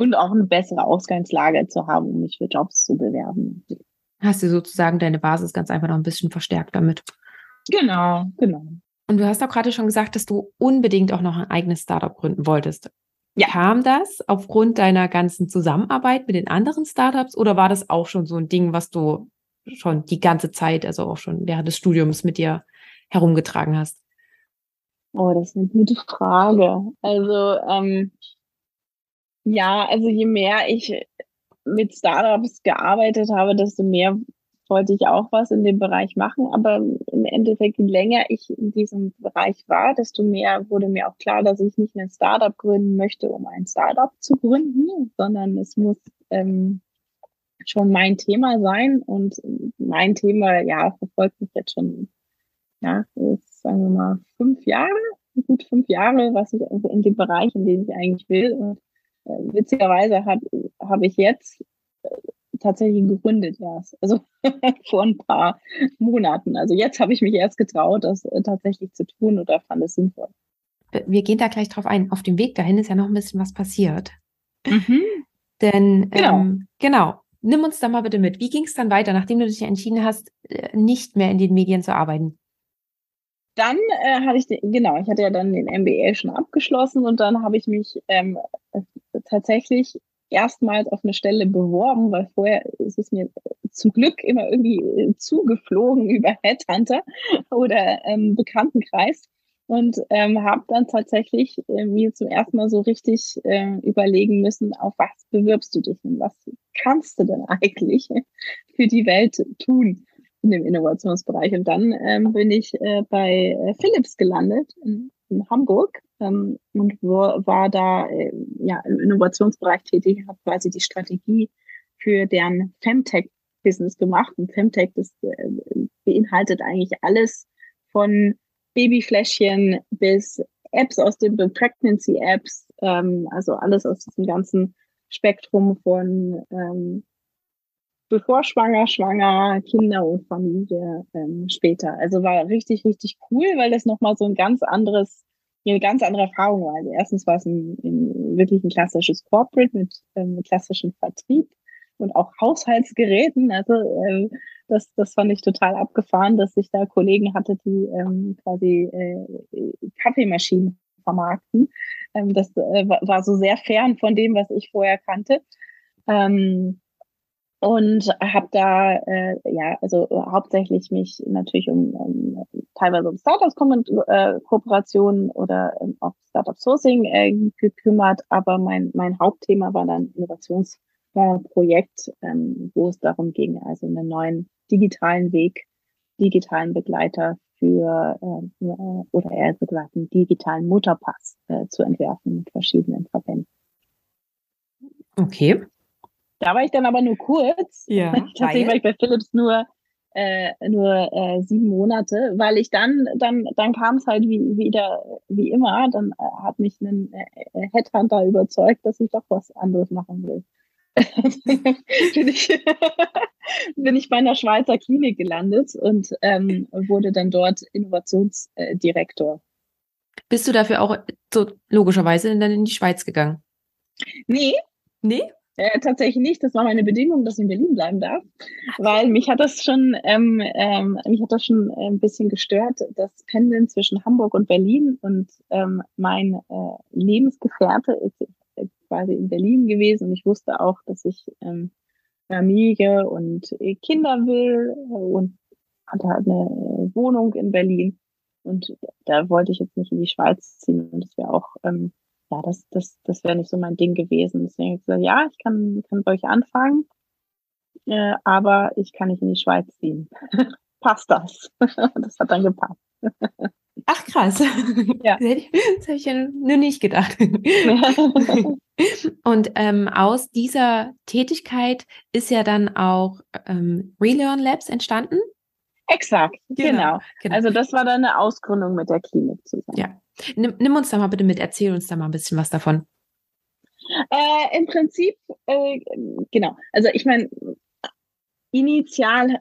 Und auch eine bessere Ausgangslage zu haben, um mich für Jobs zu bewerben. Hast du sozusagen deine Basis ganz einfach noch ein bisschen verstärkt damit? Genau, genau. Und du hast auch gerade schon gesagt, dass du unbedingt auch noch ein eigenes Startup gründen wolltest. Ja. Kam das aufgrund deiner ganzen Zusammenarbeit mit den anderen Startups oder war das auch schon so ein Ding, was du schon die ganze Zeit, also auch schon während des Studiums mit dir herumgetragen hast? Oh, das ist eine gute Frage. Also, ähm, ja, also je mehr ich mit Startups gearbeitet habe, desto mehr wollte ich auch was in dem Bereich machen. Aber im Endeffekt, je länger ich in diesem Bereich war, desto mehr wurde mir auch klar, dass ich nicht ein Startup gründen möchte, um ein Startup zu gründen, sondern es muss ähm, schon mein Thema sein. Und mein Thema, ja, verfolgt mich jetzt schon, ja, jetzt sagen wir mal fünf Jahre, gut fünf Jahre, was ich in dem Bereich, in dem ich eigentlich will. Und witzigerweise habe hab ich jetzt äh, tatsächlich gegründet erst. Also vor ein paar Monaten. Also jetzt habe ich mich erst getraut, das äh, tatsächlich zu tun oder fand es sinnvoll. Wir gehen da gleich drauf ein. Auf dem Weg dahin ist ja noch ein bisschen was passiert. Mhm. Denn genau. Ähm, genau, nimm uns da mal bitte mit. Wie ging es dann weiter, nachdem du dich entschieden hast, äh, nicht mehr in den Medien zu arbeiten? Dann äh, hatte ich, den, genau, ich hatte ja dann den MBA schon abgeschlossen und dann habe ich mich ähm, tatsächlich erstmals auf eine Stelle beworben, weil vorher ist es mir zum Glück immer irgendwie äh, zugeflogen über Headhunter oder ähm, Bekanntenkreis und ähm, habe dann tatsächlich äh, mir zum ersten Mal so richtig äh, überlegen müssen, auf was bewirbst du dich denn, was kannst du denn eigentlich für die Welt tun in dem Innovationsbereich. Und dann ähm, bin ich äh, bei äh, Philips gelandet in, in Hamburg ähm, und wo, war da äh, ja im Innovationsbereich tätig, habe quasi die Strategie für deren Femtech-Business gemacht. Und Femtech, das äh, beinhaltet eigentlich alles von Babyfläschchen bis Apps aus dem Pregnancy Apps, ähm, also alles aus diesem ganzen Spektrum von ähm, bevor schwanger, schwanger, Kinder und Familie ähm, später. Also war richtig, richtig cool, weil das nochmal so ein ganz anderes eine ganz andere Erfahrung war. Also erstens war es ein, ein wirklich ein klassisches Corporate mit ähm, klassischem Vertrieb und auch Haushaltsgeräten. Also ähm, das, das fand ich total abgefahren, dass ich da Kollegen hatte, die ähm, quasi äh, Kaffeemaschinen vermarkten. Ähm, das äh, war so sehr fern von dem, was ich vorher kannte. Ähm, und habe da äh, ja also hauptsächlich mich natürlich um, um teilweise um Startups äh, Kooperationen oder ähm, auch Startup Sourcing äh, gekümmert, aber mein mein Hauptthema war dann Innovationsprojekt, ähm, wo es darum ging, also einen neuen digitalen Weg, digitalen Begleiter für äh, oder eher gesagt einen digitalen Mutterpass äh, zu entwerfen mit verschiedenen Verbänden. Okay. Da war ich dann aber nur kurz. Ja, Tatsächlich war ich bei Philips nur äh, nur äh, sieben Monate, weil ich dann dann dann kam es halt wie, wieder wie immer. Dann äh, hat mich ein äh, Headhunter überzeugt, dass ich doch was anderes machen will. bin, ich, bin ich bei einer Schweizer Klinik gelandet und ähm, wurde dann dort Innovationsdirektor. Bist du dafür auch so logischerweise dann in die Schweiz gegangen? Nee. Nee? Äh, tatsächlich nicht. Das war meine Bedingung, dass ich in Berlin bleiben darf, weil mich hat das schon, ähm, ähm, mich hat das schon ein bisschen gestört, das Pendeln zwischen Hamburg und Berlin und ähm, mein äh, Lebensgefährte ist quasi in Berlin gewesen und ich wusste auch, dass ich ähm, Familie und Kinder will und hatte halt eine Wohnung in Berlin und da wollte ich jetzt nicht in die Schweiz ziehen und das wäre auch ähm, ja, das, das, das wäre nicht so mein Ding gewesen. Deswegen habe ich gesagt, ja, ich kann, kann bei euch anfangen, äh, aber ich kann nicht in die Schweiz ziehen. Passt das? das hat dann gepasst. Ach krass. Ja. Das hätte ich ja nur nicht gedacht. Und ähm, aus dieser Tätigkeit ist ja dann auch ähm, Relearn Labs entstanden. Exakt, genau. Genau. genau. Also das war dann eine Ausgründung mit der Klinik zusammen. Ja. Nimm, nimm, uns da mal bitte mit, erzähl uns da mal ein bisschen was davon. Äh, Im Prinzip, äh, genau. Also ich meine, initial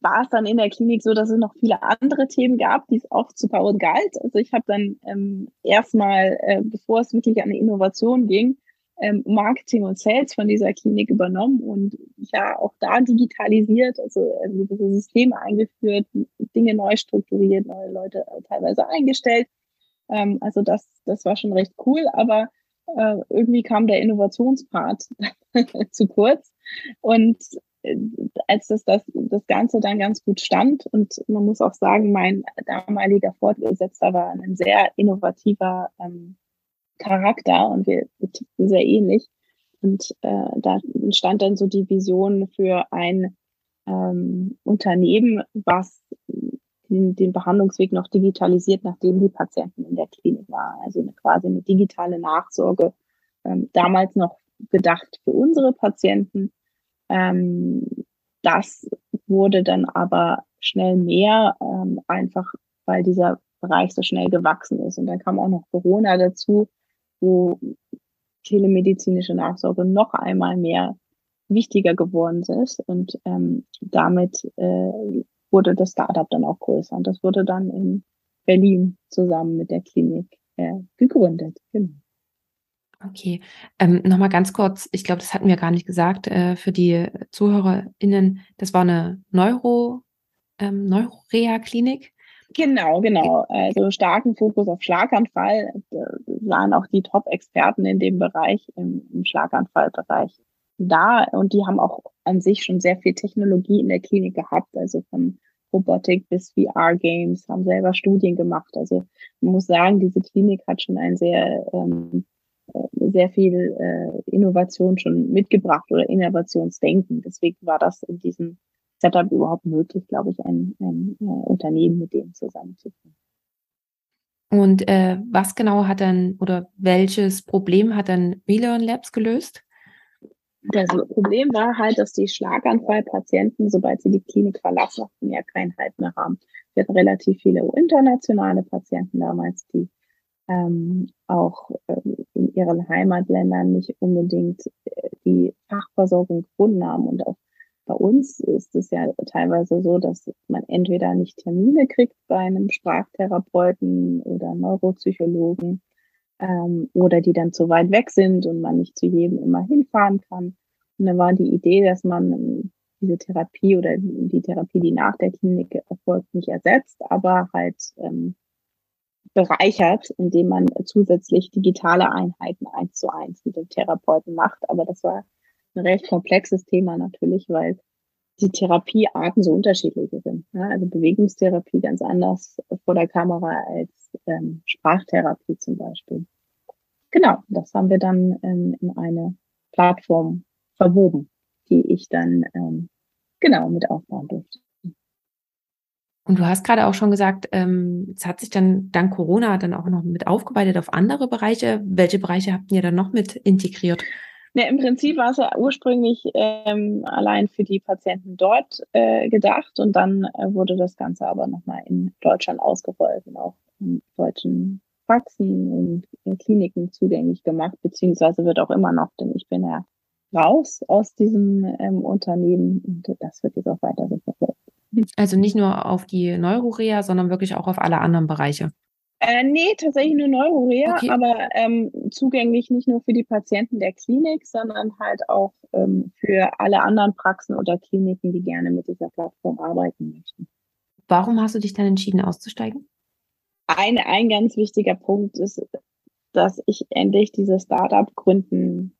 war es dann in der Klinik so, dass es noch viele andere Themen gab, die es aufzubauen galt. Also ich habe dann ähm, erstmal, äh, bevor es wirklich an die Innovation ging, ähm, Marketing und Sales von dieser Klinik übernommen und ja auch da digitalisiert, also äh, diese Systeme eingeführt, Dinge neu strukturiert, neue Leute äh, teilweise eingestellt. Ähm, also das, das war schon recht cool, aber äh, irgendwie kam der Innovationspart zu kurz. Und äh, als das, das, das Ganze dann ganz gut stand und man muss auch sagen, mein damaliger Vorgesetzter war ein sehr innovativer ähm, Charakter und wir, wir sehr ähnlich. Und äh, da entstand dann so die Vision für ein ähm, Unternehmen, was den, den Behandlungsweg noch digitalisiert, nachdem die Patienten in der Klinik waren. Also eine, quasi eine digitale Nachsorge. Ähm, damals noch gedacht für unsere Patienten. Ähm, das wurde dann aber schnell mehr, ähm, einfach weil dieser Bereich so schnell gewachsen ist. Und dann kam auch noch Corona dazu, wo telemedizinische Nachsorge noch einmal mehr wichtiger geworden ist. Und ähm, damit äh, wurde das Startup dann auch größer. Und das wurde dann in Berlin zusammen mit der Klinik äh, gegründet. Genau. Okay, ähm, nochmal ganz kurz, ich glaube, das hatten wir gar nicht gesagt äh, für die ZuhörerInnen. Das war eine Neuro, ähm, Neurorea-Klinik. Genau, genau. Also starken Fokus auf Schlaganfall. Waren auch die Top-Experten in dem Bereich, im, im Schlaganfallbereich da. Und die haben auch an sich schon sehr viel Technologie in der Klinik gehabt, also von Robotik bis VR-Games, haben selber Studien gemacht. Also man muss sagen, diese Klinik hat schon ein sehr, ähm, äh, sehr viel äh, Innovation schon mitgebracht oder Innovationsdenken. Deswegen war das in diesem Setup überhaupt möglich, glaube ich, ein, ein äh, Unternehmen mit denen zusammenzuführen. Und äh, was genau hat dann oder welches Problem hat dann Relearn Labs gelöst? Das Problem war halt, dass die Schlaganfallpatienten, sobald sie die Klinik verlassen, ja keinen Halt mehr haben. Wir hatten relativ viele internationale Patienten damals, die ähm, auch ähm, in ihren Heimatländern nicht unbedingt äh, die Fachversorgung gefunden haben. Und auch bei uns ist es ja teilweise so, dass man entweder nicht Termine kriegt bei einem Sprachtherapeuten oder Neuropsychologen ähm, oder die dann zu weit weg sind und man nicht zu jedem immer hinfahren kann. Und da war die Idee, dass man ähm, diese Therapie oder die Therapie, die nach der Klinik erfolgt, nicht ersetzt, aber halt ähm, bereichert, indem man zusätzlich digitale Einheiten eins zu eins mit dem Therapeuten macht. Aber das war ein recht komplexes Thema natürlich, weil die Therapiearten so unterschiedlich sind. Ja, also Bewegungstherapie ganz anders vor der Kamera als ähm, Sprachtherapie zum Beispiel. Genau, das haben wir dann ähm, in eine Plattform verwoben, die ich dann ähm, genau mit aufbauen durfte. Und du hast gerade auch schon gesagt, ähm, es hat sich dann dank Corona dann auch noch mit aufgeweitet auf andere Bereiche. Welche Bereiche habt ihr dann noch mit integriert? Ne, Im Prinzip war es ja ursprünglich ähm, allein für die Patienten dort äh, gedacht und dann äh, wurde das Ganze aber nochmal in Deutschland ausgerollt und auch in deutschen Praxen und in Kliniken zugänglich gemacht, beziehungsweise wird auch immer noch, denn ich bin ja raus aus diesem ähm, Unternehmen und das wird jetzt auch weiter so verfolgt. Also nicht nur auf die Neurorea, sondern wirklich auch auf alle anderen Bereiche. Äh, nee, tatsächlich nur Neurorea, okay. aber ähm, zugänglich nicht nur für die Patienten der Klinik, sondern halt auch ähm, für alle anderen Praxen oder Kliniken, die gerne mit dieser Plattform arbeiten möchten. Warum hast du dich dann entschieden, auszusteigen? Ein, ein ganz wichtiger Punkt ist, dass ich endlich dieses Startup gründen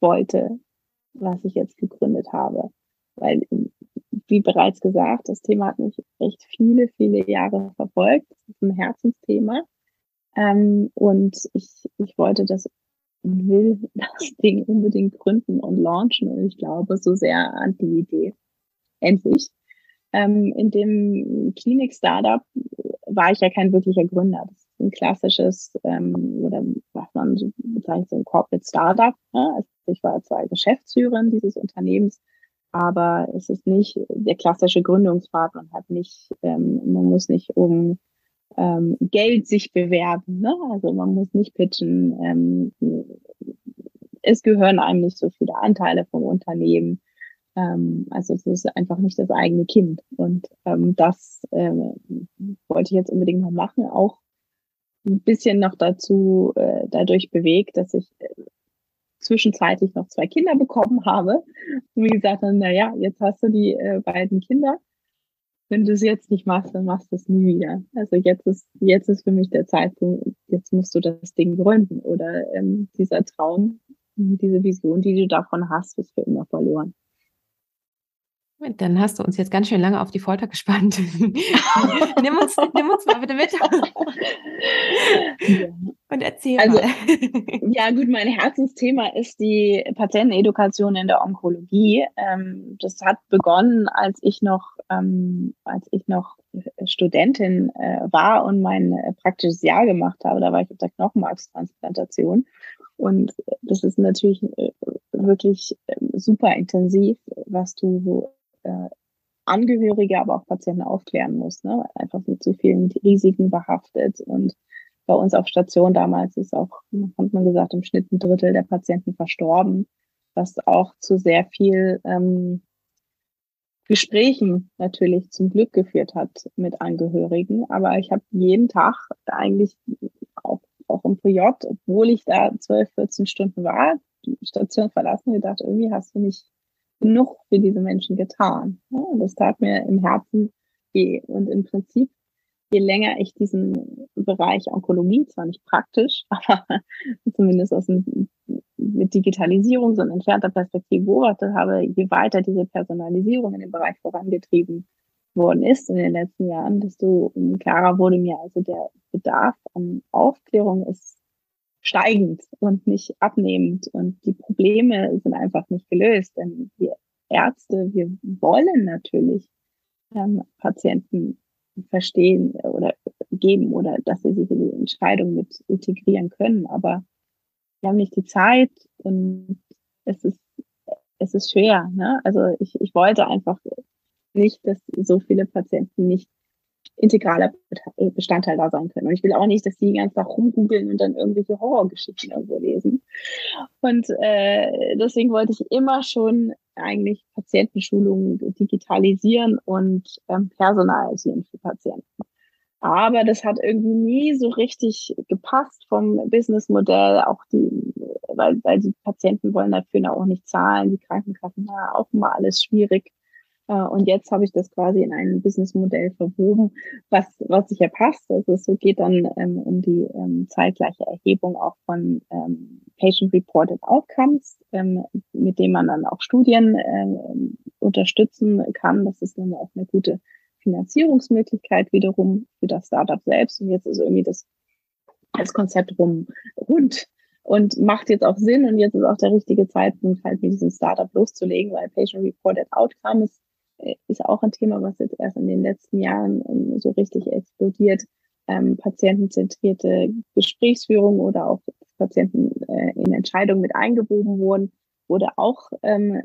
wollte, was ich jetzt gegründet habe. Weil wie bereits gesagt, das Thema hat mich echt viele, viele Jahre verfolgt. Das ist ein Herzensthema. Ähm, und ich, ich wollte das und will das Ding unbedingt gründen und launchen. Und ich glaube so sehr an die Idee. Endlich. Ähm, in dem Klinik-Startup war ich ja kein wirklicher Gründer. Das ein klassisches ähm, oder was man so so ein Corporate Startup. Ne? Also ich war zwar Geschäftsführerin dieses Unternehmens, aber es ist nicht der klassische Gründungsrat. Man hat nicht, ähm, man muss nicht um ähm, Geld sich bewerben. Ne? Also man muss nicht pitchen. Ähm, es gehören einem nicht so viele Anteile vom Unternehmen. Ähm, also es ist einfach nicht das eigene Kind. Und ähm, das ähm, wollte ich jetzt unbedingt noch machen. Auch ein bisschen noch dazu äh, dadurch bewegt, dass ich äh, zwischenzeitlich noch zwei Kinder bekommen habe. Und wie gesagt, dann, naja, jetzt hast du die äh, beiden Kinder. Wenn du es jetzt nicht machst, dann machst du es nie wieder. Also jetzt ist, jetzt ist für mich der Zeitpunkt, jetzt musst du das Ding gründen. Oder ähm, dieser Traum, diese Vision, die du davon hast, ist für immer verloren. Dann hast du uns jetzt ganz schön lange auf die Folter gespannt. nimm, uns, nimm uns mal bitte mit. ja. Und erzähl also, mal. ja, gut, mein Herzensthema ist die Patientenedukation in der Onkologie. Ähm, das hat begonnen, als ich noch, ähm, als ich noch Studentin äh, war und mein äh, praktisches Jahr gemacht habe. Da war ich auf der Knochenmarkstransplantation. Und das ist natürlich äh, wirklich ähm, super intensiv, was du äh, Angehörige, aber auch Patienten aufklären muss, ne? einfach mit so vielen Risiken behaftet. Und bei uns auf Station damals ist auch, hat man gesagt, im Schnitt ein Drittel der Patienten verstorben, was auch zu sehr viel ähm, Gesprächen natürlich zum Glück geführt hat mit Angehörigen. Aber ich habe jeden Tag eigentlich auch, auch im PJ, obwohl ich da 12, 14 Stunden war, die Station verlassen, gedacht, irgendwie hast du nicht genug für diese Menschen getan. Ja, das tat mir im Herzen weh. Und im Prinzip, je länger ich diesen Bereich Onkologie, zwar nicht praktisch, aber zumindest aus dem, mit Digitalisierung, so in entfernter Perspektive beobachtet habe, je weiter diese Personalisierung in dem Bereich vorangetrieben worden ist in den letzten Jahren, desto klarer wurde mir also der Bedarf an Aufklärung ist steigend und nicht abnehmend. Und die Probleme sind einfach nicht gelöst. Denn wir Ärzte, wir wollen natürlich ähm, Patienten verstehen oder geben oder dass sie sich in die Entscheidung mit integrieren können. Aber wir haben nicht die Zeit und es ist, es ist schwer. Ne? Also ich, ich wollte einfach nicht, dass so viele Patienten nicht integraler Bestandteil da sein können. Und ich will auch nicht, dass die ganz nach rumgoogeln und dann irgendwelche Horrorgeschichten irgendwo lesen. Und äh, deswegen wollte ich immer schon eigentlich Patientenschulungen digitalisieren und ähm, personalisieren für Patienten. Aber das hat irgendwie nie so richtig gepasst vom Businessmodell, auch die, weil, weil die Patienten wollen dafür auch nicht zahlen, die Krankenkassen, ja, auch immer alles schwierig. Äh, und jetzt habe ich das quasi in ein Businessmodell verwoben, was, was sicher passt. Also es geht dann ähm, um die ähm, zeitgleiche Erhebung auch von ähm, Patient-Reported Outcomes, ähm, mit dem man dann auch Studien ähm, unterstützen kann. Das ist dann auch eine gute Finanzierungsmöglichkeit wiederum für das Startup selbst. Und jetzt ist irgendwie das, das Konzept rum rund und macht jetzt auch Sinn und jetzt ist auch der richtige Zeitpunkt, halt mit diesem Startup loszulegen, weil Patient Reported Outcomes auch ein Thema, was jetzt erst in den letzten Jahren ähm, so richtig explodiert. Ähm, patientenzentrierte Gesprächsführung oder auch Patienten äh, in Entscheidungen mit eingewoben wurden, wurde auch ähm,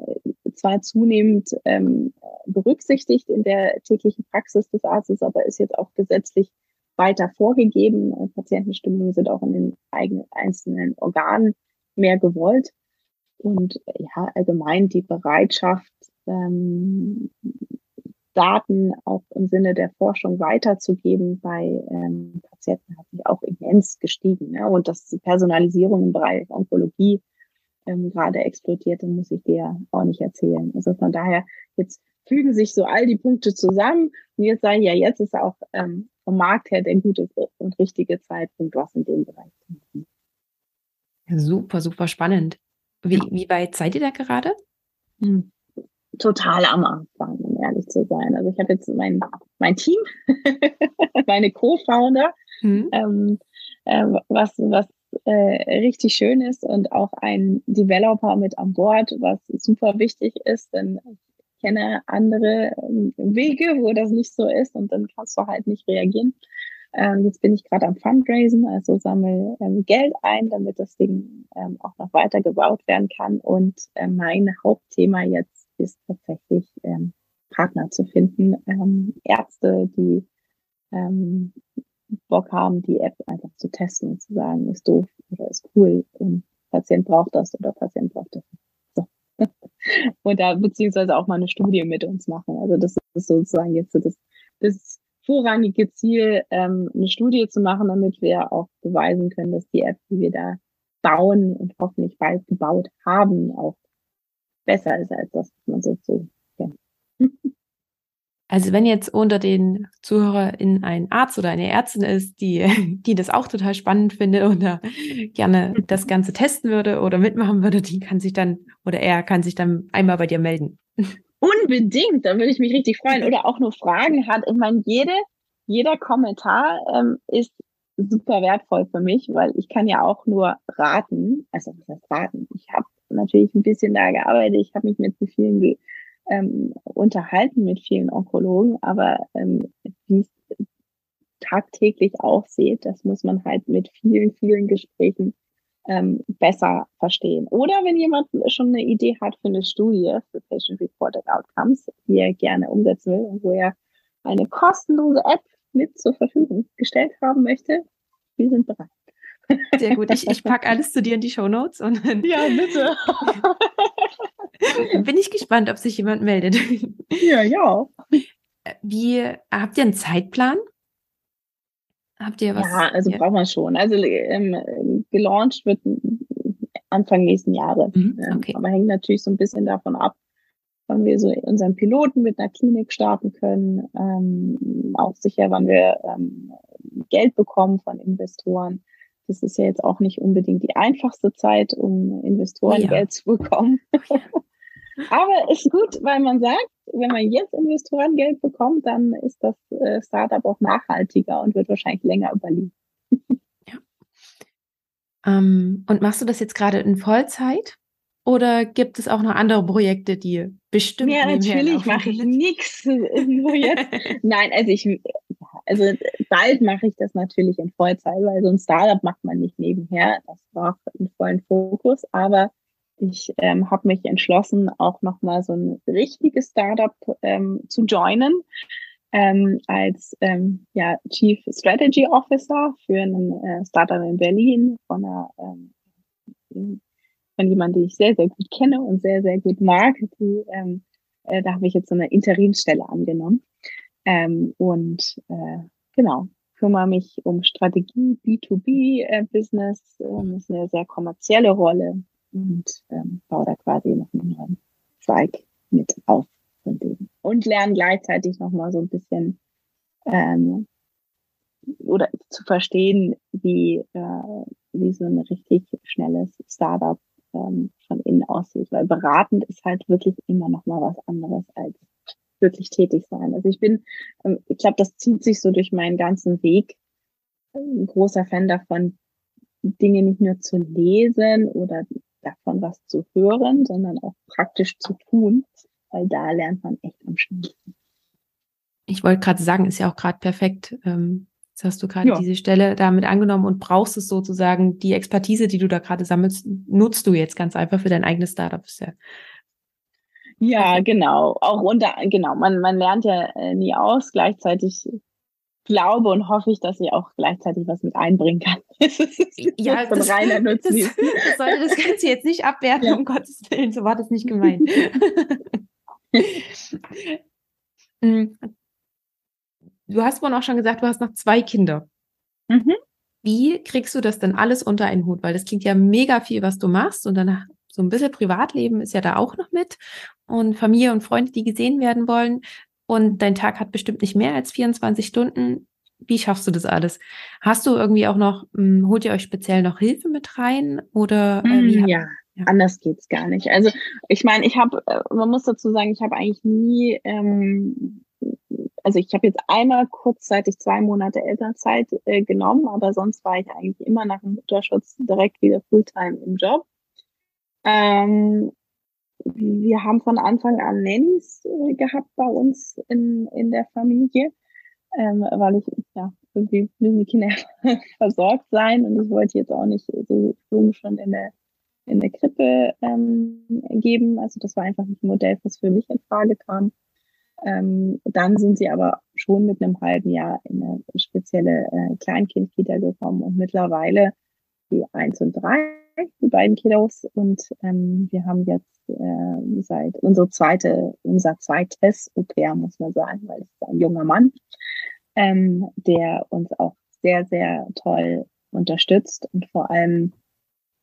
zwar zunehmend ähm, berücksichtigt in der täglichen Praxis des Arztes, aber ist jetzt auch gesetzlich weiter vorgegeben. Äh, Patientenstimmungen sind auch in den eigenen einzelnen Organen mehr gewollt. Und ja, allgemein die Bereitschaft, ähm, Daten auch im Sinne der Forschung weiterzugeben bei ähm, Patienten hat sich auch immens gestiegen. Ne? Und dass die Personalisierung im Bereich Onkologie ähm, gerade explodiert, dann muss ich dir auch nicht erzählen. Also von daher, jetzt fügen sich so all die Punkte zusammen und jetzt sagen, ja, jetzt ist auch ähm, vom Markt her der gute und richtige Zeitpunkt, was in dem Bereich zu machen. Super, super spannend. Wie, wie weit seid ihr da gerade? Hm total am Anfang, um ehrlich zu sein. Also ich habe jetzt mein, mein Team, meine Co-Founder, mhm. ähm, äh, was, was äh, richtig schön ist und auch ein Developer mit an Bord, was super wichtig ist, denn ich kenne andere ähm, Wege, wo das nicht so ist und dann kannst du halt nicht reagieren. Ähm, jetzt bin ich gerade am Fundraisen, also sammle ähm, Geld ein, damit das Ding ähm, auch noch weiter gebaut werden kann. Und äh, mein Hauptthema jetzt ist tatsächlich ähm, Partner zu finden, ähm, Ärzte, die ähm, Bock haben, die App einfach zu testen und zu sagen, ist doof oder ist cool und Patient braucht das oder Patient braucht das. So. und da beziehungsweise auch mal eine Studie mit uns machen. Also das ist sozusagen jetzt so das, das vorrangige Ziel, ähm, eine Studie zu machen, damit wir auch beweisen können, dass die App, die wir da bauen und hoffentlich bald gebaut haben, auch besser ist als das, was man so zu kennt. Also wenn jetzt unter den ZuhörerInnen ein Arzt oder eine Ärztin ist, die, die das auch total spannend findet und da gerne das Ganze testen würde oder mitmachen würde, die kann sich dann oder er kann sich dann einmal bei dir melden. Unbedingt, da würde ich mich richtig freuen. Oder auch nur Fragen hat. Ich meine, jede, jeder Kommentar ähm, ist super wertvoll für mich, weil ich kann ja auch nur raten. Also was heißt raten? Ich habe natürlich ein bisschen da gearbeitet. Ich habe mich mit vielen ähm, unterhalten, mit vielen Onkologen, aber ähm, wie es tagtäglich aussieht, das muss man halt mit vielen, vielen Gesprächen ähm, besser verstehen. Oder wenn jemand schon eine Idee hat für eine Studie für Patient Reported Outcomes, die er gerne umsetzen will und wo er eine kostenlose App mit zur Verfügung gestellt haben möchte, wir sind bereit. Sehr gut. Ich, ich packe alles zu dir in die Show Notes und dann, ja, bitte. bin ich gespannt, ob sich jemand meldet. Ja, ja. Wie habt ihr einen Zeitplan? Habt ihr was? Ja, also ja. braucht man schon. Also ähm, gelauncht wird Anfang nächsten Jahres. Mhm, ähm, okay. Aber hängt natürlich so ein bisschen davon ab, wann wir so unseren Piloten mit einer Klinik starten können. Ähm, auch sicher, wann wir ähm, Geld bekommen von Investoren. Das ist ja jetzt auch nicht unbedingt die einfachste Zeit, um Investoren oh ja. Geld zu bekommen. Aber ist gut, weil man sagt, wenn man jetzt Investorengeld bekommt, dann ist das äh, Startup auch nachhaltiger und wird wahrscheinlich länger überleben. ja. Ähm, und machst du das jetzt gerade in Vollzeit? Oder gibt es auch noch andere Projekte, die bestimmt Ja, natürlich mache ich nichts nur jetzt. Nein, also ich, also bald mache ich das natürlich in Vollzeit, weil so ein Startup macht man nicht nebenher. Das braucht einen vollen Fokus. Aber ich ähm, habe mich entschlossen, auch nochmal so ein richtiges Startup ähm, zu joinen ähm, als ähm, ja, Chief Strategy Officer für ein äh, Startup in Berlin von einer ähm, von jemandem, den ich sehr, sehr gut kenne und sehr, sehr gut mag. Die, ähm, äh, da habe ich jetzt so eine Interimsstelle angenommen. Ähm, und äh, genau, kümmere mich um Strategie, B2B-Business, äh, ähm, ist eine sehr kommerzielle Rolle und ähm, baue da quasi noch einen neuen Zweig mit auf von dem. Und lerne gleichzeitig nochmal so ein bisschen ähm, oder zu verstehen, wie, äh, wie so ein richtig schnelles Startup ähm, von innen aussieht. Weil beratend ist halt wirklich immer nochmal was anderes als wirklich tätig sein. Also ich bin, ähm, ich glaube, das zieht sich so durch meinen ganzen Weg. Ein großer Fan davon, Dinge nicht nur zu lesen oder davon was zu hören, sondern auch praktisch zu tun, weil da lernt man echt am schnellsten. Ich wollte gerade sagen, ist ja auch gerade perfekt. Ähm, jetzt hast du gerade ja. diese Stelle damit angenommen und brauchst es sozusagen, die Expertise, die du da gerade sammelst, nutzt du jetzt ganz einfach für dein eigenes Startup. Ist ja ja, genau. Auch unter, genau, man, man lernt ja äh, nie aus. Gleichzeitig glaube und hoffe ich, dass ich auch gleichzeitig was mit einbringen kann. ja, das, reiner Nutzen. Das, das sollte das Ganze jetzt nicht abwerten, ja. um Gottes Willen, so war das nicht gemeint. Mm. du hast vorhin auch schon gesagt, du hast noch zwei Kinder. Mhm. Wie kriegst du das denn alles unter einen Hut? Weil das klingt ja mega viel, was du machst und dann so ein bisschen Privatleben ist ja da auch noch mit und Familie und Freunde, die gesehen werden wollen und dein Tag hat bestimmt nicht mehr als 24 Stunden. Wie schaffst du das alles? Hast du irgendwie auch noch, hm, holt ihr euch speziell noch Hilfe mit rein oder? Äh, mm, ja, ja, anders geht's gar nicht. Also ich meine, ich habe, äh, man muss dazu sagen, ich habe eigentlich nie, ähm, also ich habe jetzt einmal kurzzeitig zwei Monate Elternzeit äh, genommen, aber sonst war ich eigentlich immer nach dem Mutterschutz direkt wieder Fulltime im Job. Ähm, wir haben von Anfang an Nannies äh, gehabt bei uns in, in der Familie. ähm, weil ich, ja, irgendwie müssen die Kinder versorgt sein und ich wollte jetzt auch nicht so jung schon in der, in der Krippe ähm, geben. Also das war einfach nicht ein Modell, was für mich in Frage kam. Ähm, dann sind sie aber schon mit einem halben Jahr in eine spezielle äh, Kleinkindkita gekommen und mittlerweile die eins und drei, die beiden Kiddos. Und ähm, wir haben jetzt äh, seit unsere zweite, unser zweites Au-pair, muss man sagen, weil es ist ein junger Mann, ähm, der uns auch sehr, sehr toll unterstützt und vor allem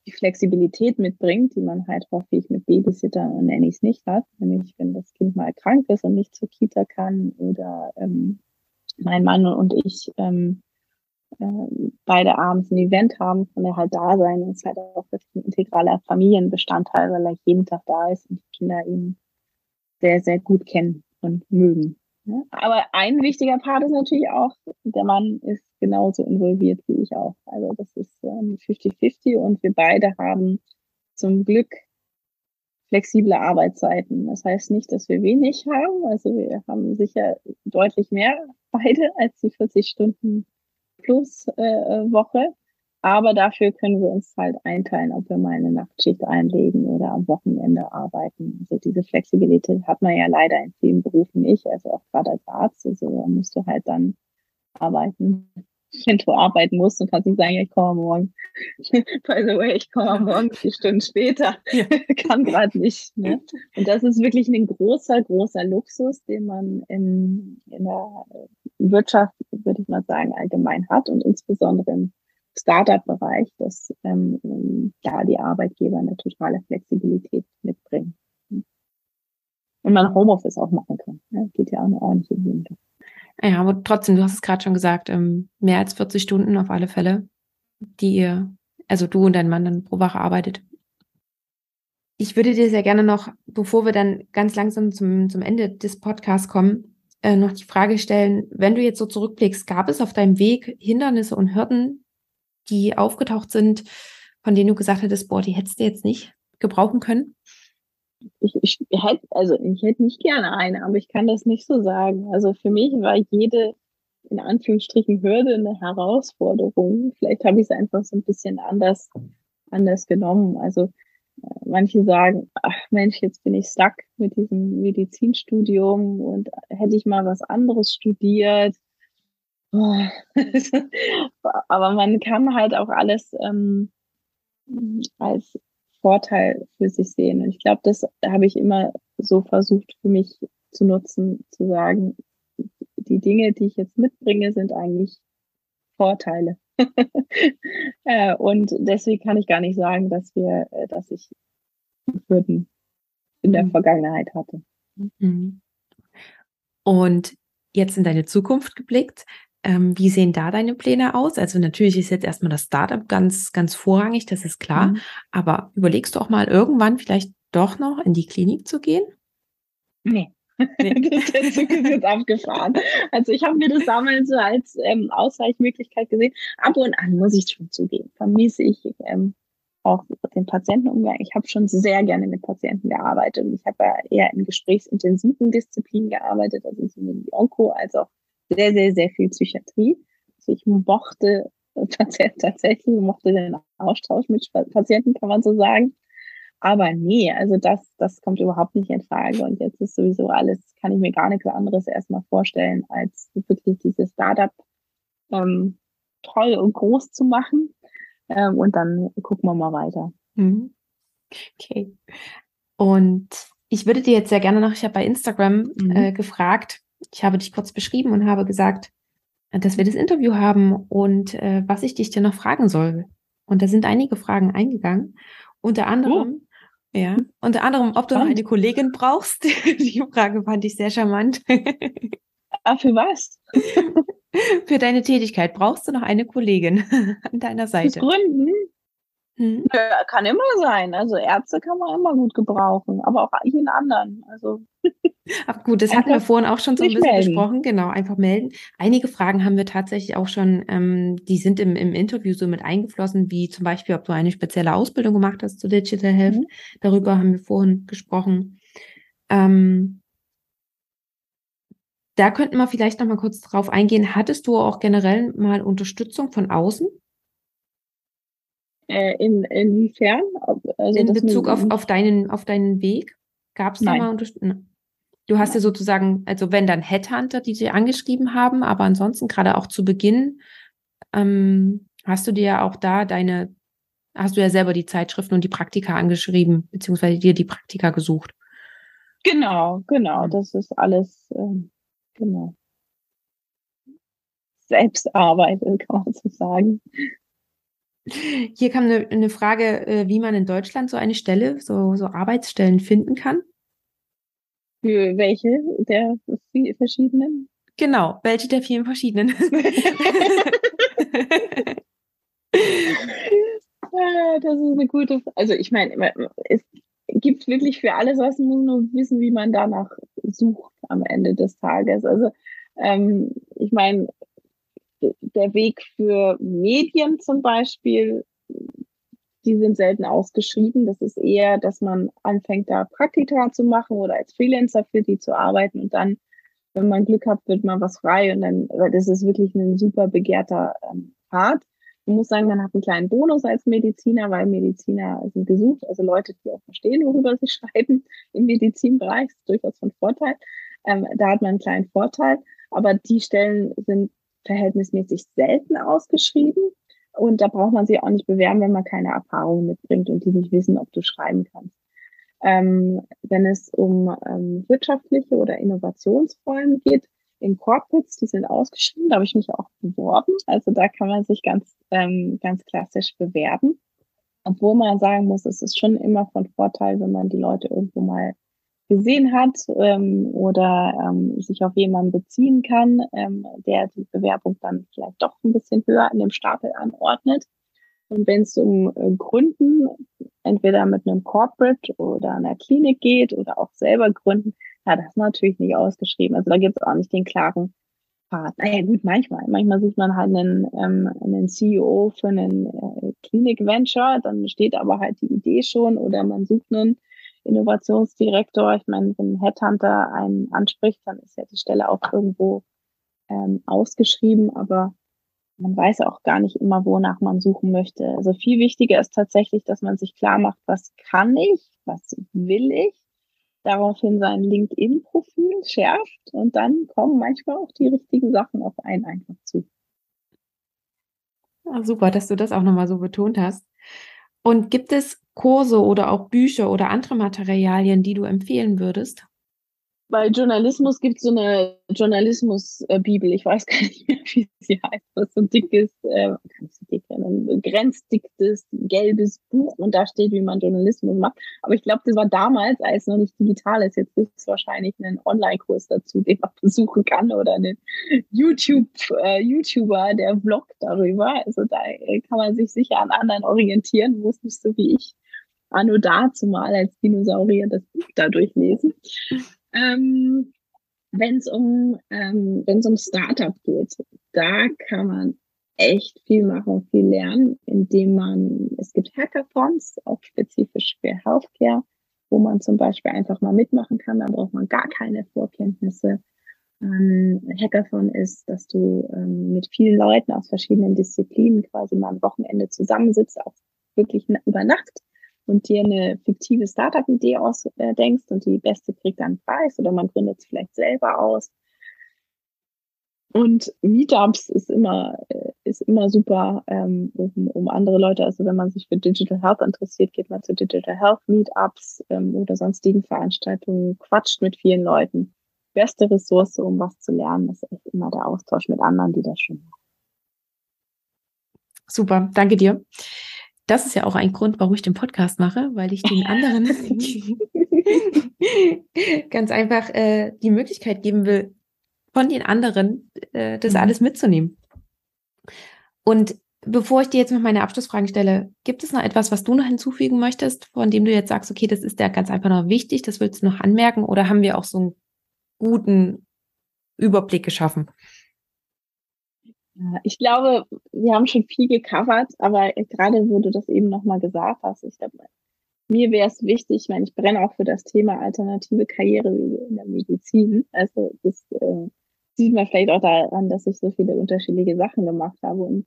die Flexibilität mitbringt, die man halt häufig mit Babysitter und Nannies nicht hat. Nämlich, wenn das Kind mal krank ist und nicht zur Kita kann oder ähm, mein Mann und ich ähm, äh, beide abends ein Event haben, von der halt da sein und ist halt auch wirklich ein integraler Familienbestandteil, weil er jeden Tag da ist und die Kinder ihn sehr, sehr gut kennen und mögen. Aber ein wichtiger Part ist natürlich auch, der Mann ist genauso involviert wie ich auch. Also das ist 50-50 ähm, und wir beide haben zum Glück flexible Arbeitszeiten. Das heißt nicht, dass wir wenig haben. Also wir haben sicher deutlich mehr beide als die 40 Stunden plus äh, Woche. Aber dafür können wir uns halt einteilen, ob wir mal eine Nachtschicht einlegen oder am Wochenende arbeiten. Also diese Flexibilität hat man ja leider in vielen Berufen nicht, also auch gerade als Arzt. Also da musst du halt dann arbeiten, wenn du arbeiten musst und kannst nicht sagen, ich komme morgen. By the way, ich komme morgen vier Stunden später. Ja. Kann gerade nicht. Ne? Und das ist wirklich ein großer, großer Luxus, den man in, in der Wirtschaft, würde ich mal sagen, allgemein hat und insbesondere im Startup-Bereich, dass ähm, da die Arbeitgeber eine totale Flexibilität mitbringen. Und man Homeoffice auch machen kann. Ja, geht ja auch eine ordentliche Minute. Ja, aber trotzdem, du hast es gerade schon gesagt, ähm, mehr als 40 Stunden auf alle Fälle, die ihr, also du und dein Mann dann pro Woche arbeitet. Ich würde dir sehr gerne noch, bevor wir dann ganz langsam zum, zum Ende des Podcasts kommen, äh, noch die Frage stellen, wenn du jetzt so zurückblickst, gab es auf deinem Weg Hindernisse und Hürden, die aufgetaucht sind, von denen du gesagt hättest, boah, die hättest du jetzt nicht gebrauchen können? Ich, ich hätte, also ich hätte nicht gerne eine, aber ich kann das nicht so sagen. Also für mich war jede in Anführungsstrichen Hürde eine Herausforderung. Vielleicht habe ich es einfach so ein bisschen anders, anders genommen. Also äh, manche sagen, ach Mensch, jetzt bin ich stuck mit diesem Medizinstudium und hätte ich mal was anderes studiert, Aber man kann halt auch alles ähm, als Vorteil für sich sehen. Und ich glaube, das habe ich immer so versucht für mich zu nutzen, zu sagen, die Dinge, die ich jetzt mitbringe, sind eigentlich Vorteile. äh, und deswegen kann ich gar nicht sagen, dass wir, äh, dass ich Hürden in der mhm. Vergangenheit hatte. Mhm. Und jetzt in deine Zukunft geblickt, ähm, wie sehen da deine Pläne aus? Also natürlich ist jetzt erstmal das Startup ganz, ganz vorrangig, das ist klar. Mhm. Aber überlegst du auch mal irgendwann vielleicht doch noch in die Klinik zu gehen? Nee. nee. das ist jetzt abgefahren. Also ich habe mir das damals so als ähm, Ausweichmöglichkeit gesehen. Ab und an muss ich schon zugeben, vermisse ich ähm, auch den Patientenumgang. Ich habe schon sehr gerne mit Patienten gearbeitet. Ich habe ja eher in gesprächsintensiven Disziplinen gearbeitet, also sowohl die Onko als auch sehr, sehr, sehr viel Psychiatrie. Also ich mochte tatsächlich, mochte den Austausch mit Patienten, kann man so sagen. Aber nee, also das, das kommt überhaupt nicht in Frage. Und jetzt ist sowieso alles, kann ich mir gar nichts anderes erstmal vorstellen, als wirklich dieses Startup ähm, toll und groß zu machen. Ähm, und dann gucken wir mal weiter. Mhm. Okay. Und ich würde dir jetzt sehr gerne noch, ich habe bei Instagram mhm. äh, gefragt, ich habe dich kurz beschrieben und habe gesagt, dass wir das Interview haben und äh, was ich dich denn noch fragen soll. Und da sind einige Fragen eingegangen. Unter anderem, oh. ja, unter anderem, ob du noch eine Kollegin brauchst. Die Frage fand ich sehr charmant. Ah, für was? für deine Tätigkeit brauchst du noch eine Kollegin an deiner Seite. Fürs Gründen? Hm. Ja, kann immer sein. Also Ärzte kann man immer gut gebrauchen, aber auch jeden anderen. Also Ach gut, das hatten wir vorhin auch schon so ein bisschen melden. besprochen. Genau, einfach melden. Einige Fragen haben wir tatsächlich auch schon, ähm, die sind im, im Interview so mit eingeflossen, wie zum Beispiel, ob du eine spezielle Ausbildung gemacht hast zu Digital Health. Mhm. Darüber haben wir vorhin gesprochen. Ähm, da könnten wir vielleicht noch mal kurz drauf eingehen. Hattest du auch generell mal Unterstützung von außen? Äh, in, inwiefern? Also in Bezug auf, auf, deinen, auf deinen Weg? Gab es da mal Unterstützung? Du hast ja sozusagen, also wenn dann Headhunter, die dir angeschrieben haben, aber ansonsten gerade auch zu Beginn, ähm, hast du dir ja auch da deine, hast du ja selber die Zeitschriften und die Praktika angeschrieben, beziehungsweise dir die Praktika gesucht. Genau, genau, das ist alles, ähm, genau. Selbstarbeit, kann man so sagen. Hier kam eine, eine Frage, äh, wie man in Deutschland so eine Stelle, so, so Arbeitsstellen finden kann. Für welche der verschiedenen? Genau, welche der vielen verschiedenen. Ah, das ist eine gute, also ich meine, es gibt wirklich für alles was, man muss nur wissen, wie man danach sucht am Ende des Tages. Also ähm, ich meine, der Weg für Medien zum Beispiel, die sind selten ausgeschrieben. Das ist eher, dass man anfängt, da Praktika zu machen oder als Freelancer für die zu arbeiten und dann, wenn man Glück hat, wird man was frei und dann, das ist wirklich ein super begehrter ähm, Part. Man muss sagen, man hat einen kleinen Bonus als Mediziner, weil Mediziner sind gesucht, also Leute, die auch verstehen, worüber sie schreiben im Medizinbereich, ist durchaus von Vorteil. Ähm, da hat man einen kleinen Vorteil, aber die Stellen sind verhältnismäßig selten ausgeschrieben. Und da braucht man sich auch nicht bewerben, wenn man keine Erfahrung mitbringt und die nicht wissen, ob du schreiben kannst. Ähm, wenn es um ähm, wirtschaftliche oder Innovationsrollen geht, in Corporates, die sind ausgeschrieben, da habe ich mich auch beworben. Also da kann man sich ganz, ähm, ganz klassisch bewerben. Obwohl man sagen muss, es ist schon immer von Vorteil, wenn man die Leute irgendwo mal gesehen hat ähm, oder ähm, sich auf jemanden beziehen kann, ähm, der die Bewerbung dann vielleicht doch ein bisschen höher in dem Stapel anordnet. Und wenn es um äh, Gründen, entweder mit einem Corporate oder einer Klinik geht oder auch selber gründen, ja, das ist natürlich nicht ausgeschrieben. Also da gibt es auch nicht den klaren Pfad. Naja, gut, manchmal. Manchmal sucht man halt einen, ähm, einen CEO für einen äh, Klinik-Venture, dann steht aber halt die Idee schon oder man sucht einen Innovationsdirektor. Ich meine, wenn ein Headhunter einen anspricht, dann ist ja die Stelle auch irgendwo ähm, ausgeschrieben, aber man weiß auch gar nicht immer, wonach man suchen möchte. Also viel wichtiger ist tatsächlich, dass man sich klar macht, was kann ich, was will ich, daraufhin sein LinkedIn-Profil schärft und dann kommen manchmal auch die richtigen Sachen auf einen einfach zu. Ja, super, dass du das auch nochmal so betont hast. Und gibt es Kurse oder auch Bücher oder andere Materialien, die du empfehlen würdest? Bei Journalismus gibt es so eine Journalismus-Bibel. Ich weiß gar nicht mehr, wie sie heißt. Das ist so ein dickes, äh, so dick, ein grenzdicktes, gelbes Buch und da steht, wie man Journalismus macht. Aber ich glaube, das war damals, als noch nicht digital ist. Jetzt gibt es wahrscheinlich einen Online-Kurs dazu, den man besuchen kann oder einen YouTube, äh, YouTuber, der vloggt darüber. Also da kann man sich sicher an anderen orientieren, muss nicht so wie ich anno dazu mal als Dinosaurier das Buch da durchlesen. Ähm, wenn es um, ähm, wenn's um Startup geht, da kann man echt viel machen, viel lernen, indem man, es gibt Hackathons, auch spezifisch für Healthcare, wo man zum Beispiel einfach mal mitmachen kann, da braucht man gar keine Vorkenntnisse. Ähm, Hackathon ist, dass du ähm, mit vielen Leuten aus verschiedenen Disziplinen quasi mal ein Wochenende zusammensitzt, auch wirklich über Nacht und dir eine fiktive Startup-Idee ausdenkst und die beste kriegt dann einen Preis oder man gründet es vielleicht selber aus. Und Meetups ist immer, äh, ist immer super, ähm, um, um andere Leute, also wenn man sich für Digital Health interessiert, geht man zu Digital Health Meetups ähm, oder sonstigen Veranstaltungen, quatscht mit vielen Leuten. Beste Ressource, um was zu lernen, ist echt immer der Austausch mit anderen, die das schon machen. Super, danke dir. Das ist ja auch ein Grund, warum ich den Podcast mache, weil ich den anderen ganz einfach äh, die Möglichkeit geben will, von den anderen äh, das mhm. alles mitzunehmen. Und bevor ich dir jetzt noch meine Abschlussfragen stelle, gibt es noch etwas, was du noch hinzufügen möchtest, von dem du jetzt sagst, okay, das ist ja ganz einfach noch wichtig, das willst du noch anmerken, oder haben wir auch so einen guten Überblick geschaffen? Ich glaube, wir haben schon viel gecovert, aber gerade wo du das eben nochmal gesagt hast, ich glaube, mir wäre es wichtig, ich meine, ich brenne auch für das Thema alternative Karriere in der Medizin. Also das, äh, sieht man vielleicht auch daran, dass ich so viele unterschiedliche Sachen gemacht habe. Und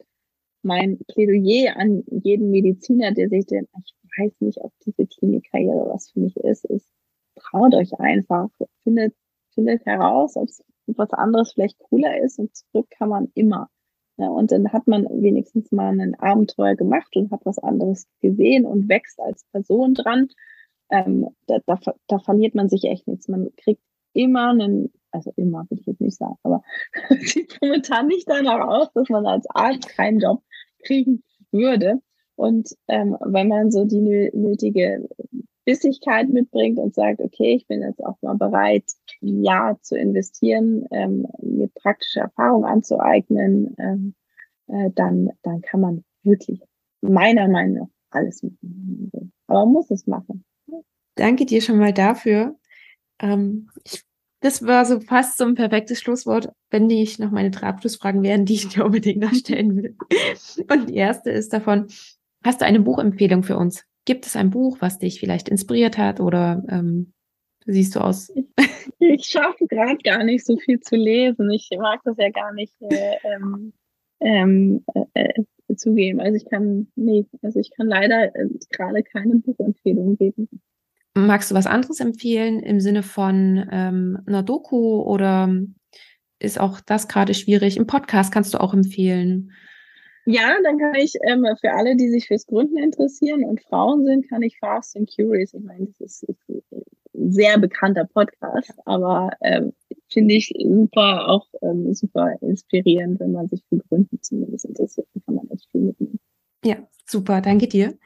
mein Plädoyer an jeden Mediziner, der sich denkt, ich weiß nicht, ob diese Klinikkarriere was für mich ist, ist, traut euch einfach, findet, findet heraus, ob es was anderes vielleicht cooler ist und zurück kann man immer. Ja, und dann hat man wenigstens mal ein Abenteuer gemacht und hat was anderes gesehen und wächst als Person dran. Ähm, da, da, da verliert man sich echt nichts. Man kriegt immer einen, also immer will ich jetzt nicht sagen, aber sieht momentan nicht danach aus, dass man als Arzt keinen Job kriegen würde. Und ähm, wenn man so die nötige Bissigkeit mitbringt und sagt, okay, ich bin jetzt auch mal bereit, Jahr zu investieren, ähm, mir praktische Erfahrung anzueignen, ähm, äh, dann, dann kann man wirklich meiner Meinung nach alles machen. Aber man muss es machen. Danke dir schon mal dafür. Ähm, ich, das war so fast so ein perfektes Schlusswort, wenn nicht noch meine drei Abschlussfragen wären, die ich dir unbedingt noch stellen will. Und die erste ist davon, hast du eine Buchempfehlung für uns? Gibt es ein Buch, was dich vielleicht inspiriert hat oder ähm, siehst du aus? Ich schaffe gerade gar nicht so viel zu lesen. Ich mag das ja gar nicht äh, ähm, ähm, äh, äh, zugeben. Also ich kann, nee, also ich kann leider äh, gerade keine Buchempfehlung geben. Magst du was anderes empfehlen im Sinne von ähm, einer Doku oder ist auch das gerade schwierig? Im Podcast kannst du auch empfehlen. Ja, dann kann ich ähm, für alle, die sich fürs Gründen interessieren und Frauen sind, kann ich Fast and Curious. Ich meine, das ist, ist ein sehr bekannter Podcast, aber ähm, finde ich super, auch ähm, super inspirierend, wenn man sich für Gründen zumindest interessiert. Dann kann man echt viel mitnehmen. Ja, super, danke dir.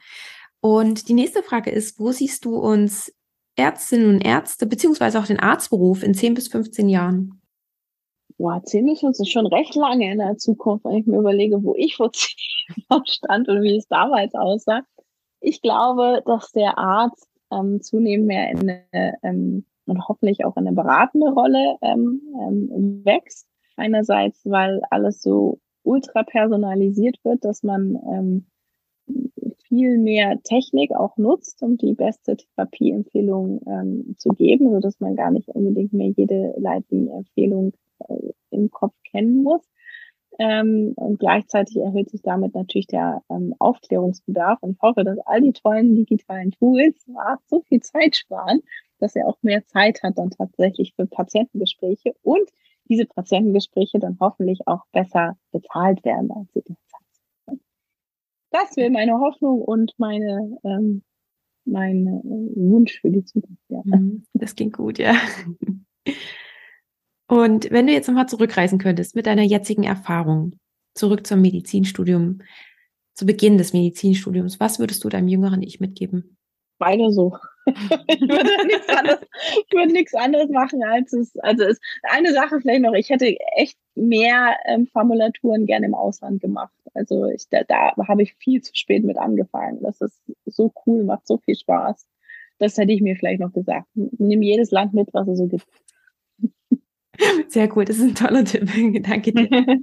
Und die nächste Frage ist, wo siehst du uns Ärztinnen und Ärzte, beziehungsweise auch den Arztberuf in 10 bis 15 Jahren? Boah, ziemlich uns ist schon recht lange in der Zukunft, wenn ich mir überlege, wo ich vor zehn Jahren stand und wie es damals aussah. Ich glaube, dass der Arzt ähm, zunehmend mehr in eine, ähm, und hoffentlich auch in eine beratende Rolle ähm, ähm, wächst. Einerseits, weil alles so ultra personalisiert wird, dass man ähm, viel mehr Technik auch nutzt, um die beste Therapieempfehlung ähm, zu geben, so dass man gar nicht unbedingt mehr jede Leitlinien-Empfehlung im Kopf kennen muss. Ähm, und gleichzeitig erhöht sich damit natürlich der ähm, Aufklärungsbedarf. Und ich hoffe, dass all die tollen digitalen Tools so viel Zeit sparen, dass er auch mehr Zeit hat dann tatsächlich für Patientengespräche und diese Patientengespräche dann hoffentlich auch besser bezahlt werden, als sie derzeit. Das wäre meine Hoffnung und meine, ähm, mein äh, Wunsch für die Zukunft. Ja. Mhm. Das klingt gut, ja. Und wenn du jetzt nochmal zurückreisen könntest mit deiner jetzigen Erfahrung, zurück zum Medizinstudium, zu Beginn des Medizinstudiums, was würdest du deinem jüngeren Ich mitgeben? Beide so. ich würde nichts anderes, ich würde nichts anderes machen als es, also es, eine Sache vielleicht noch, ich hätte echt mehr ähm, Formulaturen gerne im Ausland gemacht. Also ich, da, da habe ich viel zu spät mit angefangen. Das ist so cool, macht so viel Spaß. Das hätte ich mir vielleicht noch gesagt. Nimm jedes Land mit, was es so gibt. Sehr cool, das ist ein toller Tipp. Danke dir.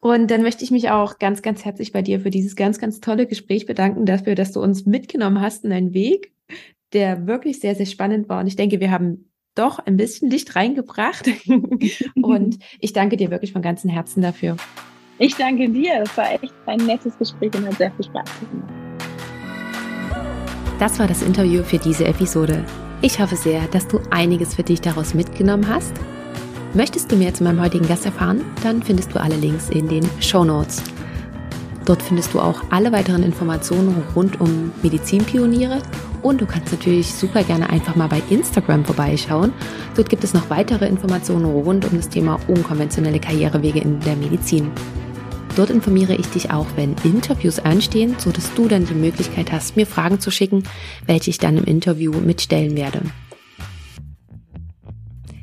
Und dann möchte ich mich auch ganz, ganz herzlich bei dir für dieses ganz, ganz tolle Gespräch bedanken, dafür, dass du uns mitgenommen hast in einen Weg, der wirklich sehr, sehr spannend war. Und ich denke, wir haben doch ein bisschen Licht reingebracht. Und ich danke dir wirklich von ganzem Herzen dafür. Ich danke dir. Es war echt ein nettes Gespräch und hat sehr viel Spaß gemacht. Das war das Interview für diese Episode. Ich hoffe sehr, dass du einiges für dich daraus mitgenommen hast Möchtest du mehr zu meinem heutigen Gast erfahren? Dann findest du alle Links in den Show Notes. Dort findest du auch alle weiteren Informationen rund um Medizinpioniere und du kannst natürlich super gerne einfach mal bei Instagram vorbeischauen. Dort gibt es noch weitere Informationen rund um das Thema unkonventionelle Karrierewege in der Medizin. Dort informiere ich dich auch, wenn Interviews anstehen, sodass du dann die Möglichkeit hast, mir Fragen zu schicken, welche ich dann im Interview mitstellen werde.